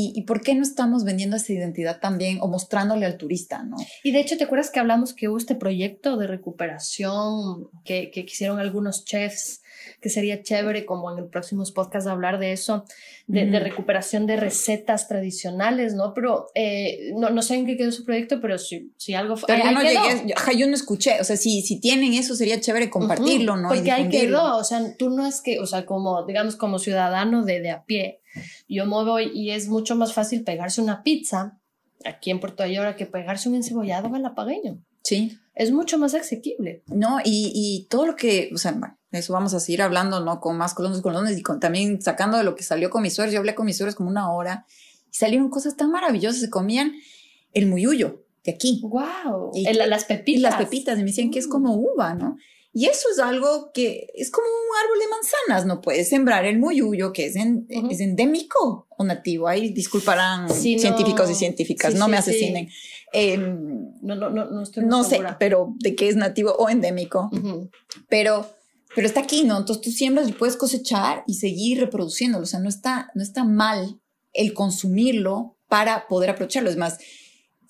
¿Y, ¿Y por qué no estamos vendiendo esa identidad también o mostrándole al turista, no? Y de hecho, ¿te acuerdas que hablamos que hubo este proyecto de recuperación que, que quisieron algunos chefs, que sería chévere como en el próximo podcast hablar de eso, de, de Ujú. recuperación de recetas tradicionales, ¿no? Pero eh, no, no sé en qué quedó su proyecto, pero si, si algo... Pero yo no llegué, yo, yo no escuché, o sea, si, si tienen eso sería chévere compartirlo, Ujú, ¿no? Y Porque ahí quedó, o sea, tú no es que, o sea, como, digamos, como ciudadano de, de a pie, yo me voy y es mucho más fácil pegarse una pizza aquí en Puerto Ayora que pegarse un encebollado galapagueño. Sí, Es mucho más asequible. ¿no? Y, y todo lo que, o sea, eso vamos a seguir hablando, ¿no? Con más colones, colones y con, también sacando de lo que salió con mis suegros. Yo hablé con mis suegros como una hora y salieron cosas tan maravillosas. Se comían el muyuyo de aquí. ¡Wow! Y- las pepitas. Y las pepitas, y me decían que es como uva, ¿no? Y eso es algo que es como un árbol de manzanas, no puedes sembrar el muyuyo, que es, en- Ujú. es endémico o nativo. Ahí disculparán Sí, no. científicos y científicas, Sí, no sí, me asesinen. Em, No, no, no, no estoy no sé, pero de qué es nativo o endémico, Ujú. pero, pero está aquí, ¿no? Entonces tú siembras y puedes cosechar y seguir reproduciéndolo. O sea, no está, no está mal el consumirlo para poder aprovecharlo. Es más,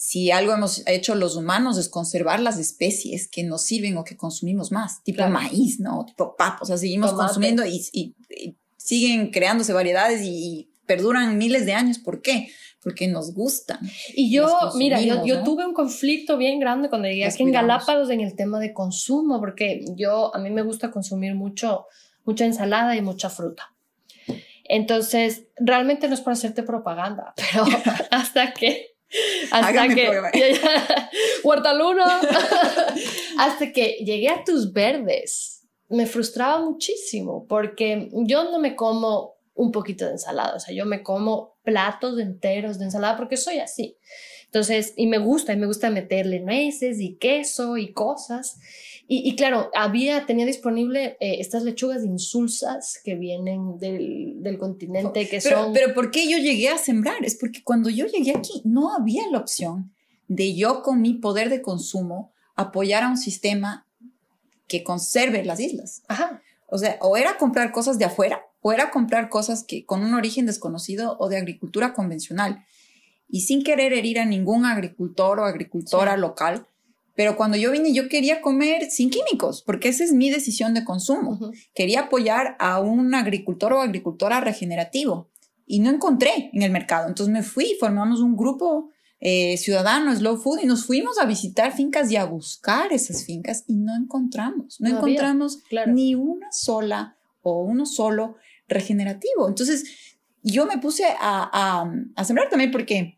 si algo hemos hecho los humanos es conservar las especies que nos sirven o que consumimos más, tipo Claro. maíz, ¿no? Tipo papa. O sea, seguimos Tomate. consumiendo y, y- y siguen creándose variedades y, y perduran miles de años. ¿Por qué? Porque nos gustan. Y yo, mira, yo, yo ¿no? tuve un conflicto bien grande cuando llegué aquí en. Galápagos en el tema de consumo, porque yo, a mí me gusta consumir mucho, mucha ensalada y mucha fruta. Entonces, realmente no es para hacerte propaganda, pero hasta que... Hasta que... prueba. Huerta Luna. hasta que llegué a tus verdes, me frustraba muchísimo, porque yo no me como un poquito de ensalada. O sea, yo me como platos enteros de ensalada porque soy así. Entonces, y me gusta, y me gusta meterle nueces y queso y cosas. Y, claro, había, tenía disponible eh, estas lechugas insulsas que vienen del, del continente, que pero, son... Pero ¿por qué yo llegué a sembrar? Es porque cuando yo llegué aquí no había la opción de yo con mi poder de consumo apoyar a un sistema que conserve las islas. Ajá. O sea, o era comprar cosas de afuera, o era comprar cosas que con un origen desconocido o de agricultura convencional. Y sin querer herir a ningún agricultor o agricultora local, pero cuando yo vine, yo quería comer sin químicos, porque esa es mi decisión de consumo. Quería apoyar a un agricultor o agricultora regenerativo y no encontré en el mercado. Entonces me fui, formamos un grupo eh, ciudadano, Slow Food, y nos fuimos a visitar fincas y a buscar esas fincas y no encontramos, no, encontramos ni una sola o uno solo regenerativo. Entonces yo me puse a, a, a sembrar también porque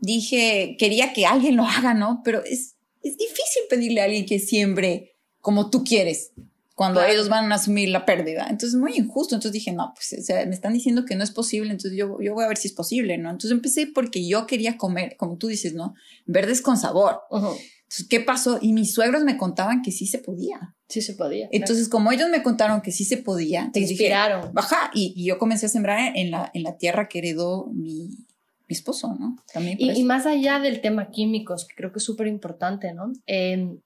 dije, quería que alguien lo haga, ¿no? Pero es, es difícil pedirle a alguien que siembre como tú quieres cuando ellos van a asumir la pérdida. Entonces, muy injusto. Entonces dije, no, pues me están diciendo que no es posible, entonces yo, yo voy a ver si es posible, ¿no? Entonces empecé porque yo quería comer, como tú dices, ¿no? Verdes con sabor. Entonces, ¿qué pasó? Y mis suegros me contaban que sí se podía. Sí se podía. Entonces, como ellos me contaron que sí se podía, te inspiraron. Baja, y, y, yo comencé a sembrar en la, en la tierra que heredó mi, mi esposo, ¿no? También y, y, más allá del tema químicos, que creo que es súper importante, ¿no? Eh,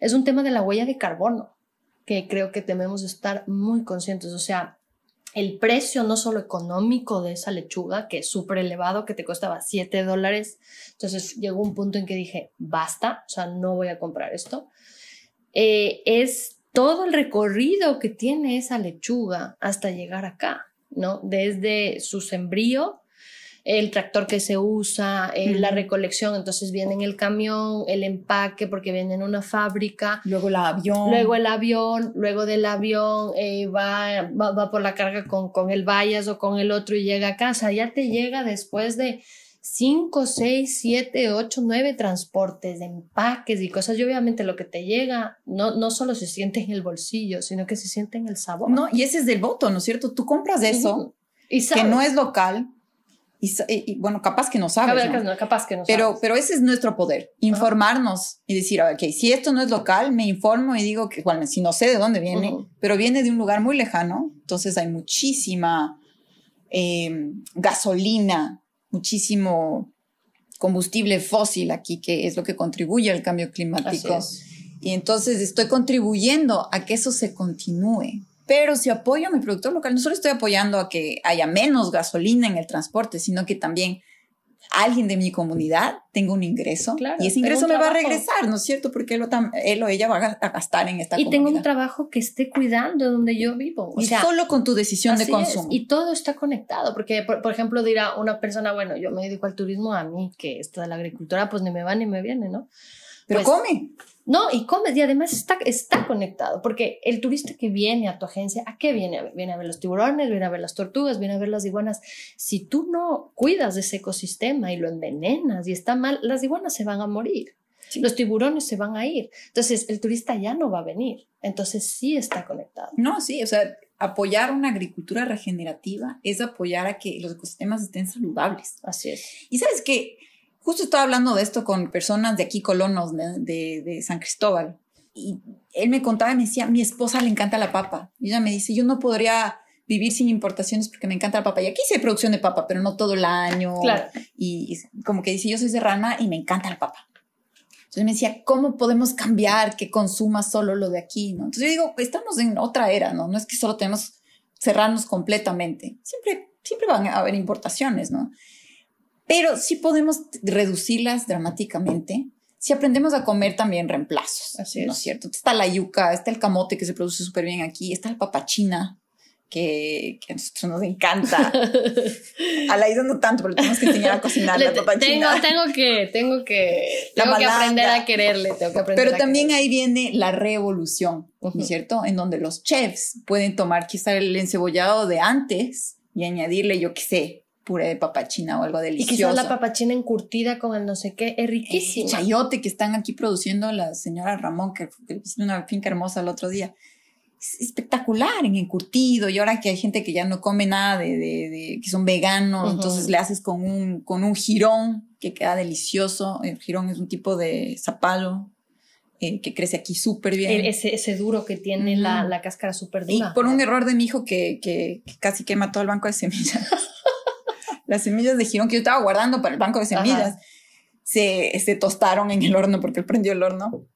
es un tema de la huella de carbono, que creo que debemos estar muy conscientes. O sea, el precio no solo económico de esa lechuga, que es súper elevado, que te costaba 7 dólares. Entonces llegó un punto en que dije, basta, o sea, no voy a comprar esto. Eh, es todo el recorrido que tiene esa lechuga hasta llegar acá, ¿no? Desde su sembrío el tractor que se usa, eh, la recolección, entonces viene en el camión, el empaque porque viene en una fábrica. Luego el avión. Luego el avión, luego del avión eh, va, va, por la carga con, con el vallas o con el otro y llega a casa. Ya te llega después de 5, 6, 7, 8, 9 transportes de empaques y cosas. Y obviamente lo que te llega no, no solo se siente en el bolsillo, sino que se siente en el sabor. No, y ese es del voto, ¿no es cierto? Tú compras eso, y que no es local, y, bueno, capaz que no sabes. ¿no? capaz que no pero, sabes. Pero ese es nuestro poder, informarnos y decir, ok, si esto no es local, me informo y digo que, bueno, si no sé de dónde viene, pero viene de un lugar muy lejano, entonces hay muchísima em, gasolina, muchísimo combustible fósil aquí, que es lo que contribuye al cambio climático. Y entonces estoy contribuyendo a que eso se continúe. Pero si apoyo a mi productor local, no solo estoy apoyando a que haya menos gasolina en el transporte, sino que también alguien de mi comunidad tenga un ingreso y ese ingreso me va a regresar, ¿no es cierto? Porque él o, él o ella va a gastar en esta y comunidad. tengo un trabajo que esté cuidando donde yo vivo. y solo con tu decisión de consumo. Y todo está conectado, porque por, por, ejemplo dirá una persona, bueno, yo me dedico al turismo, a mí que esto de la agricultura pues ni me va ni me viene, ¿no? Pero pues, come. No, y comes, y además está, está conectado, porque el turista que viene a tu agencia, ¿a qué viene? Viene a ver los tiburones, viene a ver las tortugas, viene a ver las iguanas. Si tú no cuidas de ese ecosistema y lo envenenas y está mal, las iguanas se van a morir. Los tiburones se van a ir. Entonces, el turista ya no va a venir. Entonces, sí está conectado. No, sí, o sea, apoyar una agricultura regenerativa es apoyar a que los ecosistemas estén saludables. Así es. Y sabes que Justo estaba hablando de esto con personas de aquí, colonos de, de, San Cristóbal. Y él me contaba y me decía, mi esposa le encanta la papa. Y ella me dice, yo no podría vivir sin importaciones porque me encanta la papa. Y aquí hice producción de papa, pero no todo el año. Claro. Y, como que dice, yo soy serrana y me encanta la papa. Entonces me decía, ¿cómo podemos cambiar que consuma solo lo de aquí? ¿no? Entonces yo digo, estamos en otra era, ¿no? No es que solo tenemos cerrarnos completamente. Siempre, siempre van a haber importaciones, ¿no? Pero sí podemos reducirlas dramáticamente si aprendemos a comer también reemplazos. Así es. ¿No es cierto? Está la yuca, está el camote que se produce súper bien aquí, está la papachina, que, que, a nosotros nos encanta. a la isla no tanto, pero tenemos que enseñar a cocinar la papachina. Tengo, tengo que, tengo que, tengo que aprender a quererle, tengo que aprender Pero también ahí viene la revolución, ¿no es cierto? En donde los chefs pueden tomar quizá el encebollado de antes y añadirle, yo qué sé, puré de papachina o algo delicioso. Y quizás la papachina encurtida con el no sé qué es riquísimo. El chayote que están aquí produciendo la señora Ramón, que, que una finca hermosa el otro día. es espectacular en encurtido y ahora que hay gente que ya no come nada de, de- de- que son veganos, Ujú. entonces le haces con un, con un jirón que queda delicioso. El jirón es un tipo de zapallo eh, que crece aquí súper bien. El- ese, ese duro que tiene Ujú. la, la cáscara súper Y dura. por un error de mi hijo que, que- que casi quema todo el banco de semillas. Las semillas de jirón que yo estaba guardando para el banco de semillas se, se tostaron en el horno porque él prendió el horno,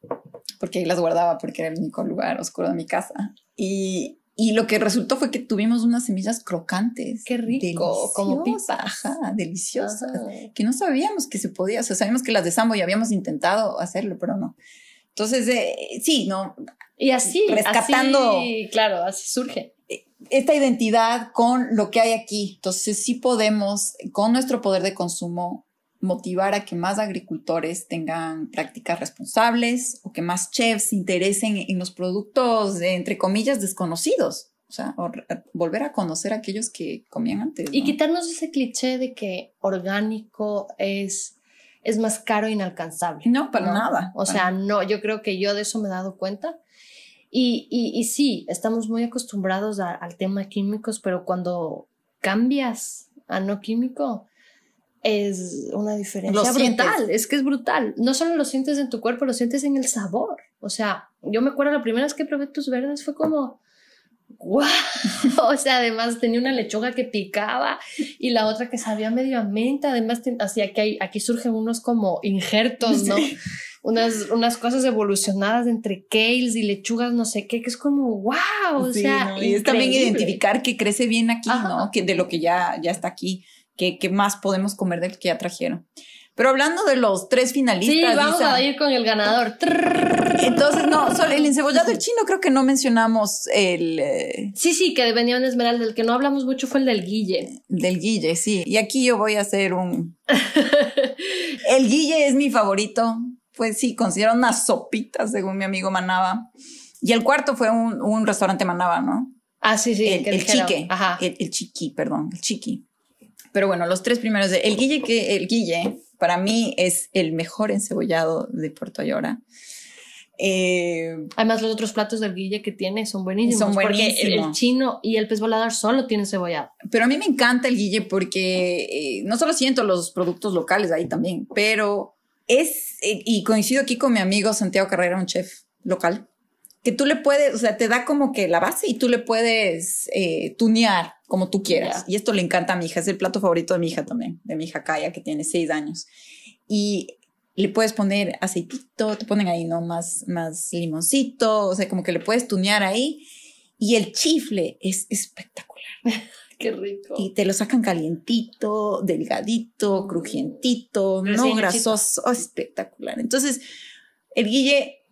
porque ahí las guardaba porque era el único lugar oscuro de mi casa. Y, y lo que resultó fue que tuvimos unas semillas crocantes. Qué rico, como deliciosas, pipas. Ajá, deliciosas. Ajá. Que no sabíamos que se podía, o sea, sabíamos que las de Sambo ya habíamos intentado hacerlo, pero no. Entonces, eh, sí, no, Y así, Rescatando- así, claro, así surge. Esta identidad con lo que hay aquí. Entonces sí podemos, con nuestro poder de consumo, motivar a que más agricultores tengan prácticas responsables o que más chefs se interesen en los productos, entre comillas, desconocidos. O sea, o volver a conocer a aquellos que comían antes. Y ¿no? quitarnos ese cliché de que orgánico es, es más caro e inalcanzable. No, para ¿no? nada. O sea, no, yo creo que yo de eso me he dado cuenta. Y, y, y sí, estamos muy acostumbrados a- al tema químicos, pero cuando cambias a no químico, es una diferencia Lo sientes. brutal. Es que es brutal. No solo lo sientes en tu cuerpo, lo sientes en el sabor. O sea, yo me acuerdo la primera vez que probé tus verdes fue como, ¡Wow! O sea, además tenía una lechuga que picaba y la otra que sabía medio a menta. Además, ten- así aquí, hay- aquí surgen unos como injertos, ¿no? Unas, unas cosas evolucionadas entre kales y lechugas, no sé qué, que es como, ¡wow! O Sí, sea, ¿no? y es también identificar que crece bien aquí, Ajá. ¿no? Que de lo que ya, ya está aquí, que, que más podemos comer del que ya trajeron. Pero hablando de los tres finalistas, Sí, vamos Isa, a ir con el ganador. Entonces no, solo el encebollado del chino creo que no mencionamos el eh, Sí, sí, que venía en Esmeralda. El que no hablamos mucho fue el del Guille. del Guille, sí. Y aquí yo voy a hacer un... el Guille es mi favorito. Pues sí, considero una sopita, según mi amigo Manaba. Y el cuarto fue un, un restaurante Manaba, ¿no? Ah, sí, sí. el, el chique, Ajá. El, el chiqui, perdón, el chiqui. Pero bueno, los tres primeros, de- el guille que el guille para mí es el mejor encebollado de Puerto Ayora. Eh, Además, los otros platos del Guille que tiene son buenísimos. Son Porque el, buenísimos. el chino y el pez volador solo tienen cebollado. pero a mí me encanta el guille porque eh, no solo siento los productos locales ahí también, pero es, y coincido aquí con mi amigo Santiago Carrera, un chef local, que tú le puedes, o sea, te da como que la base y tú le puedes eh, tunear como tú quieras. Y esto le encanta a mi hija, es el plato favorito de mi hija también, de mi hija Kaya, que tiene seis años. Y le puedes poner aceitito, te ponen ahí, ¿no? Más, más limoncito, o sea, como que le puedes tunear ahí. Y el chifle es espectacular. Qué rico. Y te lo sacan calientito, delgadito, crujientito, Recién no grasoso, oh, espectacular. Entonces, el Guille,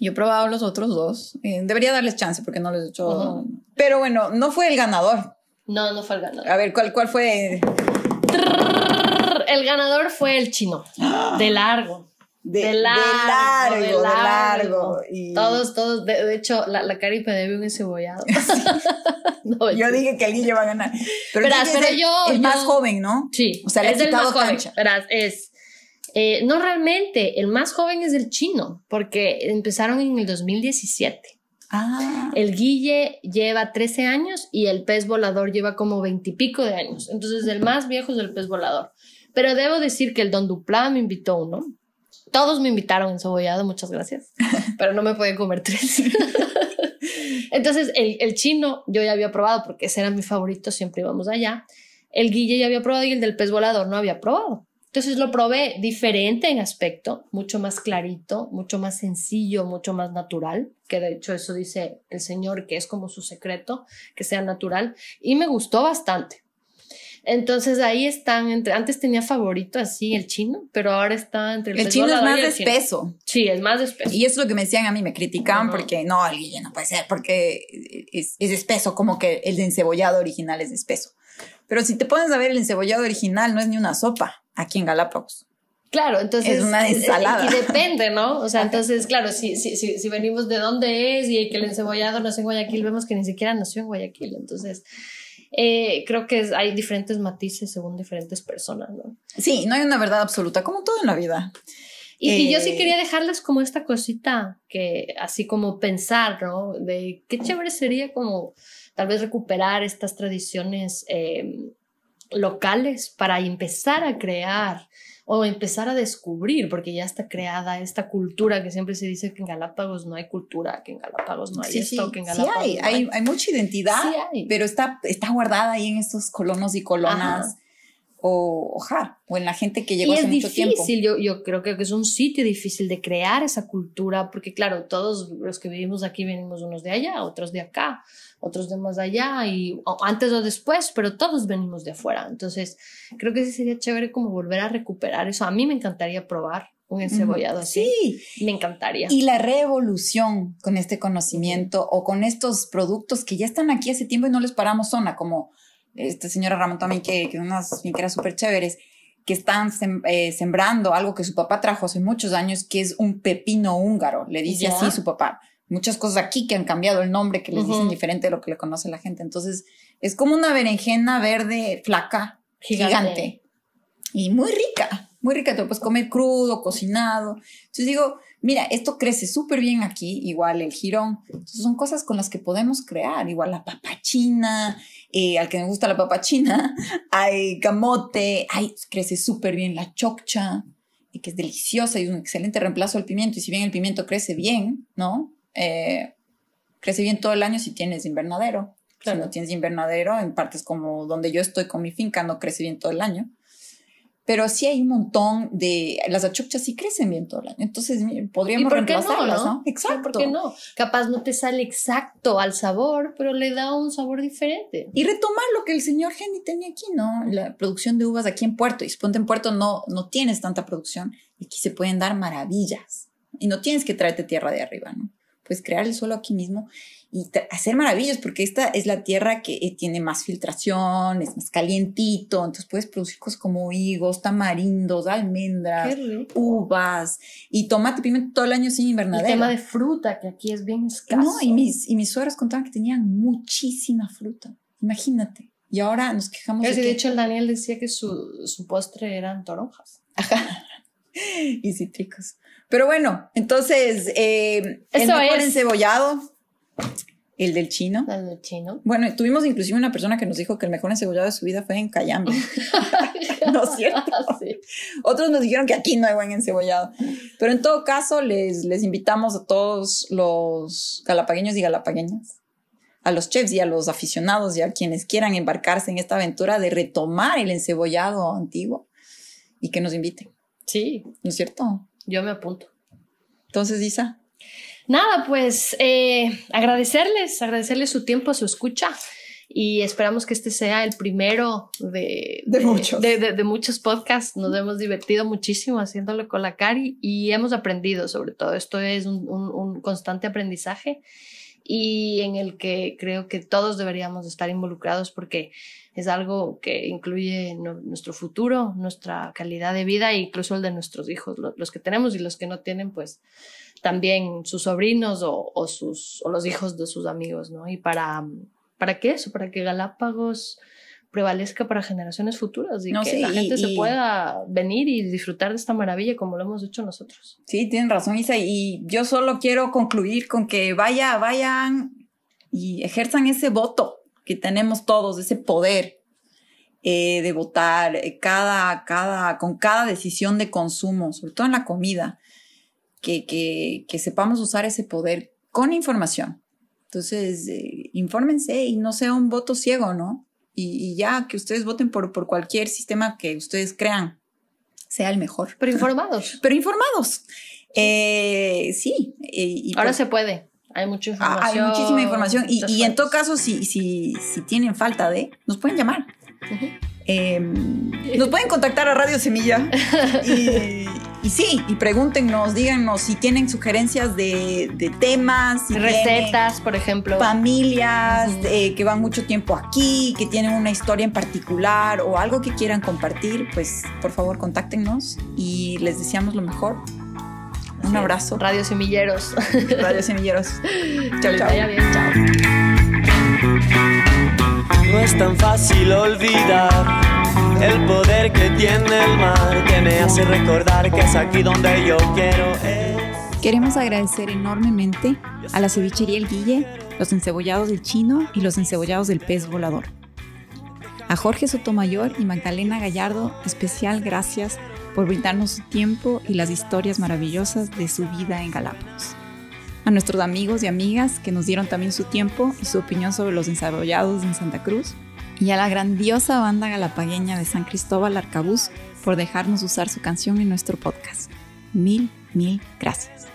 yo he probado los otros dos. eh, debería darles chance porque no les he hecho. Ujú. Pero bueno, no fue el ganador. No, no fue el ganador. A ver, ¿cuál, cuál fue? El ganador fue el chino. De largo. De largo, de largo. Y Todos, todos. De, de hecho, la, la cari me debe un encebollado. No, Yo dije que el Guille va a ganar. Pero, Verás, es el, yo- el yo- más joven, ¿no? Sí, O sea, le es el más joven. cancha. Verás, es. eh, no realmente, el más joven es el chino, porque empezaron en el 2017. Ah. El Guille lleva 13 años y el pez volador lleva como 20 y pico de años. Entonces, el más viejo es el pez volador. Pero debo decir que el Don Duplá me invitó uno. Todos me invitaron en cebollado, muchas gracias. Pero no me pueden comer tres. Entonces, el, el chino yo ya había probado porque ese era mi favorito, siempre íbamos allá. El Guille ya había probado y el del pez volador no había probado. Entonces lo probé diferente en aspecto, mucho más clarito, mucho más sencillo, mucho más natural, que de hecho eso dice el señor que es como su secreto, que sea natural, y me gustó bastante. Entonces ahí están, entre, antes tenía favorito así el chino, pero ahora está entre el, El chino es más chino. espeso. Sí, es más espeso. Y eso es lo que me decían a mí, me criticaban porque no, el guille no puede ser, porque es, es espeso, como que el de encebollado original es espeso. Pero si te pones a ver, el encebollado original no es ni una sopa aquí en Galápagos. Claro, entonces. Es una eh, ensalada. Y depende, ¿no? O sea, entonces, claro, si, si, si, si venimos de dónde es y que el encebollado nació en Guayaquil, vemos que ni siquiera nació en Guayaquil. Entonces, eh, creo que es- hay diferentes matices según diferentes personas, ¿no? Sí, no hay una verdad absoluta, como todo en la vida. Y, y yo sí Eh, quería dejarles como esta cosita que así como pensar, ¿no? De qué chévere sería como tal vez recuperar estas tradiciones eh, locales para empezar a crear o empezar a descubrir, porque ya está creada esta cultura que siempre se dice que en Galápagos no hay cultura, que en Galápagos no hay Sí, esto, sí, que en sí Galápagos hay, no hay, hay mucha identidad, hay. pero está, está guardada ahí en estos colonos y colonas Ajá. O, o, ja, o en la gente que llegó y hace es mucho tiempo. difícil, yo, yo creo que es un sitio difícil de crear esa cultura, porque claro, todos los que vivimos aquí venimos unos de allá, otros de acá, otros de más allá, y o antes o después, pero todos venimos de afuera. Entonces, creo que sí sería chévere como volver a recuperar eso. A mí me encantaría probar un encebollado así. Sí, Me encantaría. y la revolución con este conocimiento o con estos productos que ya están aquí hace tiempo y no les paramos zona, como esta señora Ramón también, que, que unas finqueras súper chéveres, que están sem- eh, sembrando algo que su papá trajo hace muchos años, que es un pepino húngaro, le dice Ya. así su papá. Muchas cosas aquí que han cambiado el nombre, que les dicen Ujú. diferente de lo que le conoce la gente. Entonces, es como una berenjena verde flaca, Gigante. gigante. Y muy rica, muy rica. Te lo puedes comer crudo, cocinado. Entonces digo, mira, esto crece súper bien aquí, igual el jirón. Entonces son cosas con las que podemos crear, igual la papachina, eh, al que me gusta la papachina, hay camote, hay, crece súper bien la choccha, y que es deliciosa y un excelente reemplazo al pimiento. Y si bien el pimiento crece bien, ¿no? Eh, crece bien todo el año si tienes invernadero. Claro. Si no tienes invernadero, en partes como donde yo estoy con mi finca, no crece bien todo el año. Pero sí hay un montón de... Las achupchas sí crecen bien año. Entonces mire, ¿Y podríamos no, reemplazarlas, no? ¿no? Exacto. ¿Por qué no? Capaz no te sale exacto al sabor, pero le da un sabor diferente. Y retomar lo que el señor Henry tenía aquí, ¿no? La producción de uvas aquí en Puerto. Y suponte en Puerto no, no tienes tanta producción. Aquí se pueden dar maravillas. Y no tienes que traerte tierra de arriba, ¿no? Puedes crear el suelo aquí mismo y hacer maravillas, porque esta es la tierra que eh, tiene más filtración, es más calientito. Entonces puedes producir cosas como higos, tamarindos, almendras, uvas y tomate, pimiento todo el año sin El invernadero. tema de fruta, que aquí es bien escaso. No, y mis, y mis suegros contaban que tenían muchísima fruta. Imagínate. Y ahora nos quejamos de de que- hecho, el Daniel decía que su, su postre eran toronjas. y cítricos. Pero bueno, entonces, eh, el Eso mejor es. encebollado, el del chino. El de chino. Bueno, tuvimos inclusive una persona que nos dijo que el mejor encebollado de su vida fue en Cayambe. no es cierto. Sí. Otros nos dijeron que aquí no hay buen encebollado. Pero en todo caso, les, les invitamos a todos los galapagueños y galapagueñas, a los chefs y a los aficionados y a quienes quieran embarcarse en esta aventura de retomar el encebollado antiguo y que nos inviten, Sí, ¿no es cierto? yo me apunto. Entonces, Isa, Nada, pues eh, agradecerles, agradecerles su tiempo, su escucha y esperamos que este sea el primero de, De muchos. de, muchos podcasts. Nos hemos divertido muchísimo haciéndolo con la Cari y hemos aprendido sobre todo. Esto es un, un- un constante aprendizaje y en el que creo que todos deberíamos estar involucrados porque es algo que incluye no- nuestro futuro, nuestra calidad de vida e incluso el de nuestros hijos, lo- los que tenemos y los que no tienen, pues también sus sobrinos o, o sus, o los hijos de sus amigos, ¿no? Y para, ¿para qué eso? Para que Galápagos prevalezca para generaciones futuras y No, que sí, la y- gente se y- pueda venir y disfrutar de esta maravilla como lo hemos hecho nosotros. sí, tienen razón, Isa, y yo solo quiero concluir con que vaya, vayan y ejerzan ese voto que tenemos todos, ese poder eh, de votar eh, cada, cada, con cada decisión de consumo, sobre todo en la comida, que, que, que sepamos usar ese poder con información. Entonces, eh, infórmense y no sea un voto ciego, ¿no? Y, y ya que ustedes voten por, por cualquier sistema que ustedes crean sea el mejor. Pero informados. Pero informados. Eh, sí. y Ahora por- se puede. Hay mucha Ah, información. Hay muchísima información. Y, y en todo caso, si, si, si tienen falta de, nos pueden llamar. Ujú. Eh, nos pueden contactar a Radio Semilla. Y, y sí, y pregúntenos, díganos si tienen sugerencias de, de temas, si Recetas, por ejemplo. familias eh, que van mucho tiempo aquí, que tienen una historia en particular o algo que quieran compartir, pues por favor contáctenos y les deseamos lo mejor. Un abrazo. Radio Semilleros. Radio Semilleros. Chao, chao. vaya bien. Chao. No es tan fácil olvidar el poder que tiene el mar que me hace recordar que es aquí donde yo quiero. Queremos agradecer enormemente a la cevichería El Guille, los encebollados del chino y los encebollados del pez volador. A Jorge Sotomayor y Magdalena Gallardo, especial gracias por brindarnos su tiempo y las historias maravillosas de su vida en Galápagos. A nuestros amigos y amigas que nos dieron también su tiempo y su opinión sobre los encebollados en Santa Cruz. Y a la grandiosa banda galapagueña de San Cristóbal Arcabuz por dejarnos usar su canción en nuestro podcast. Mil, mil gracias.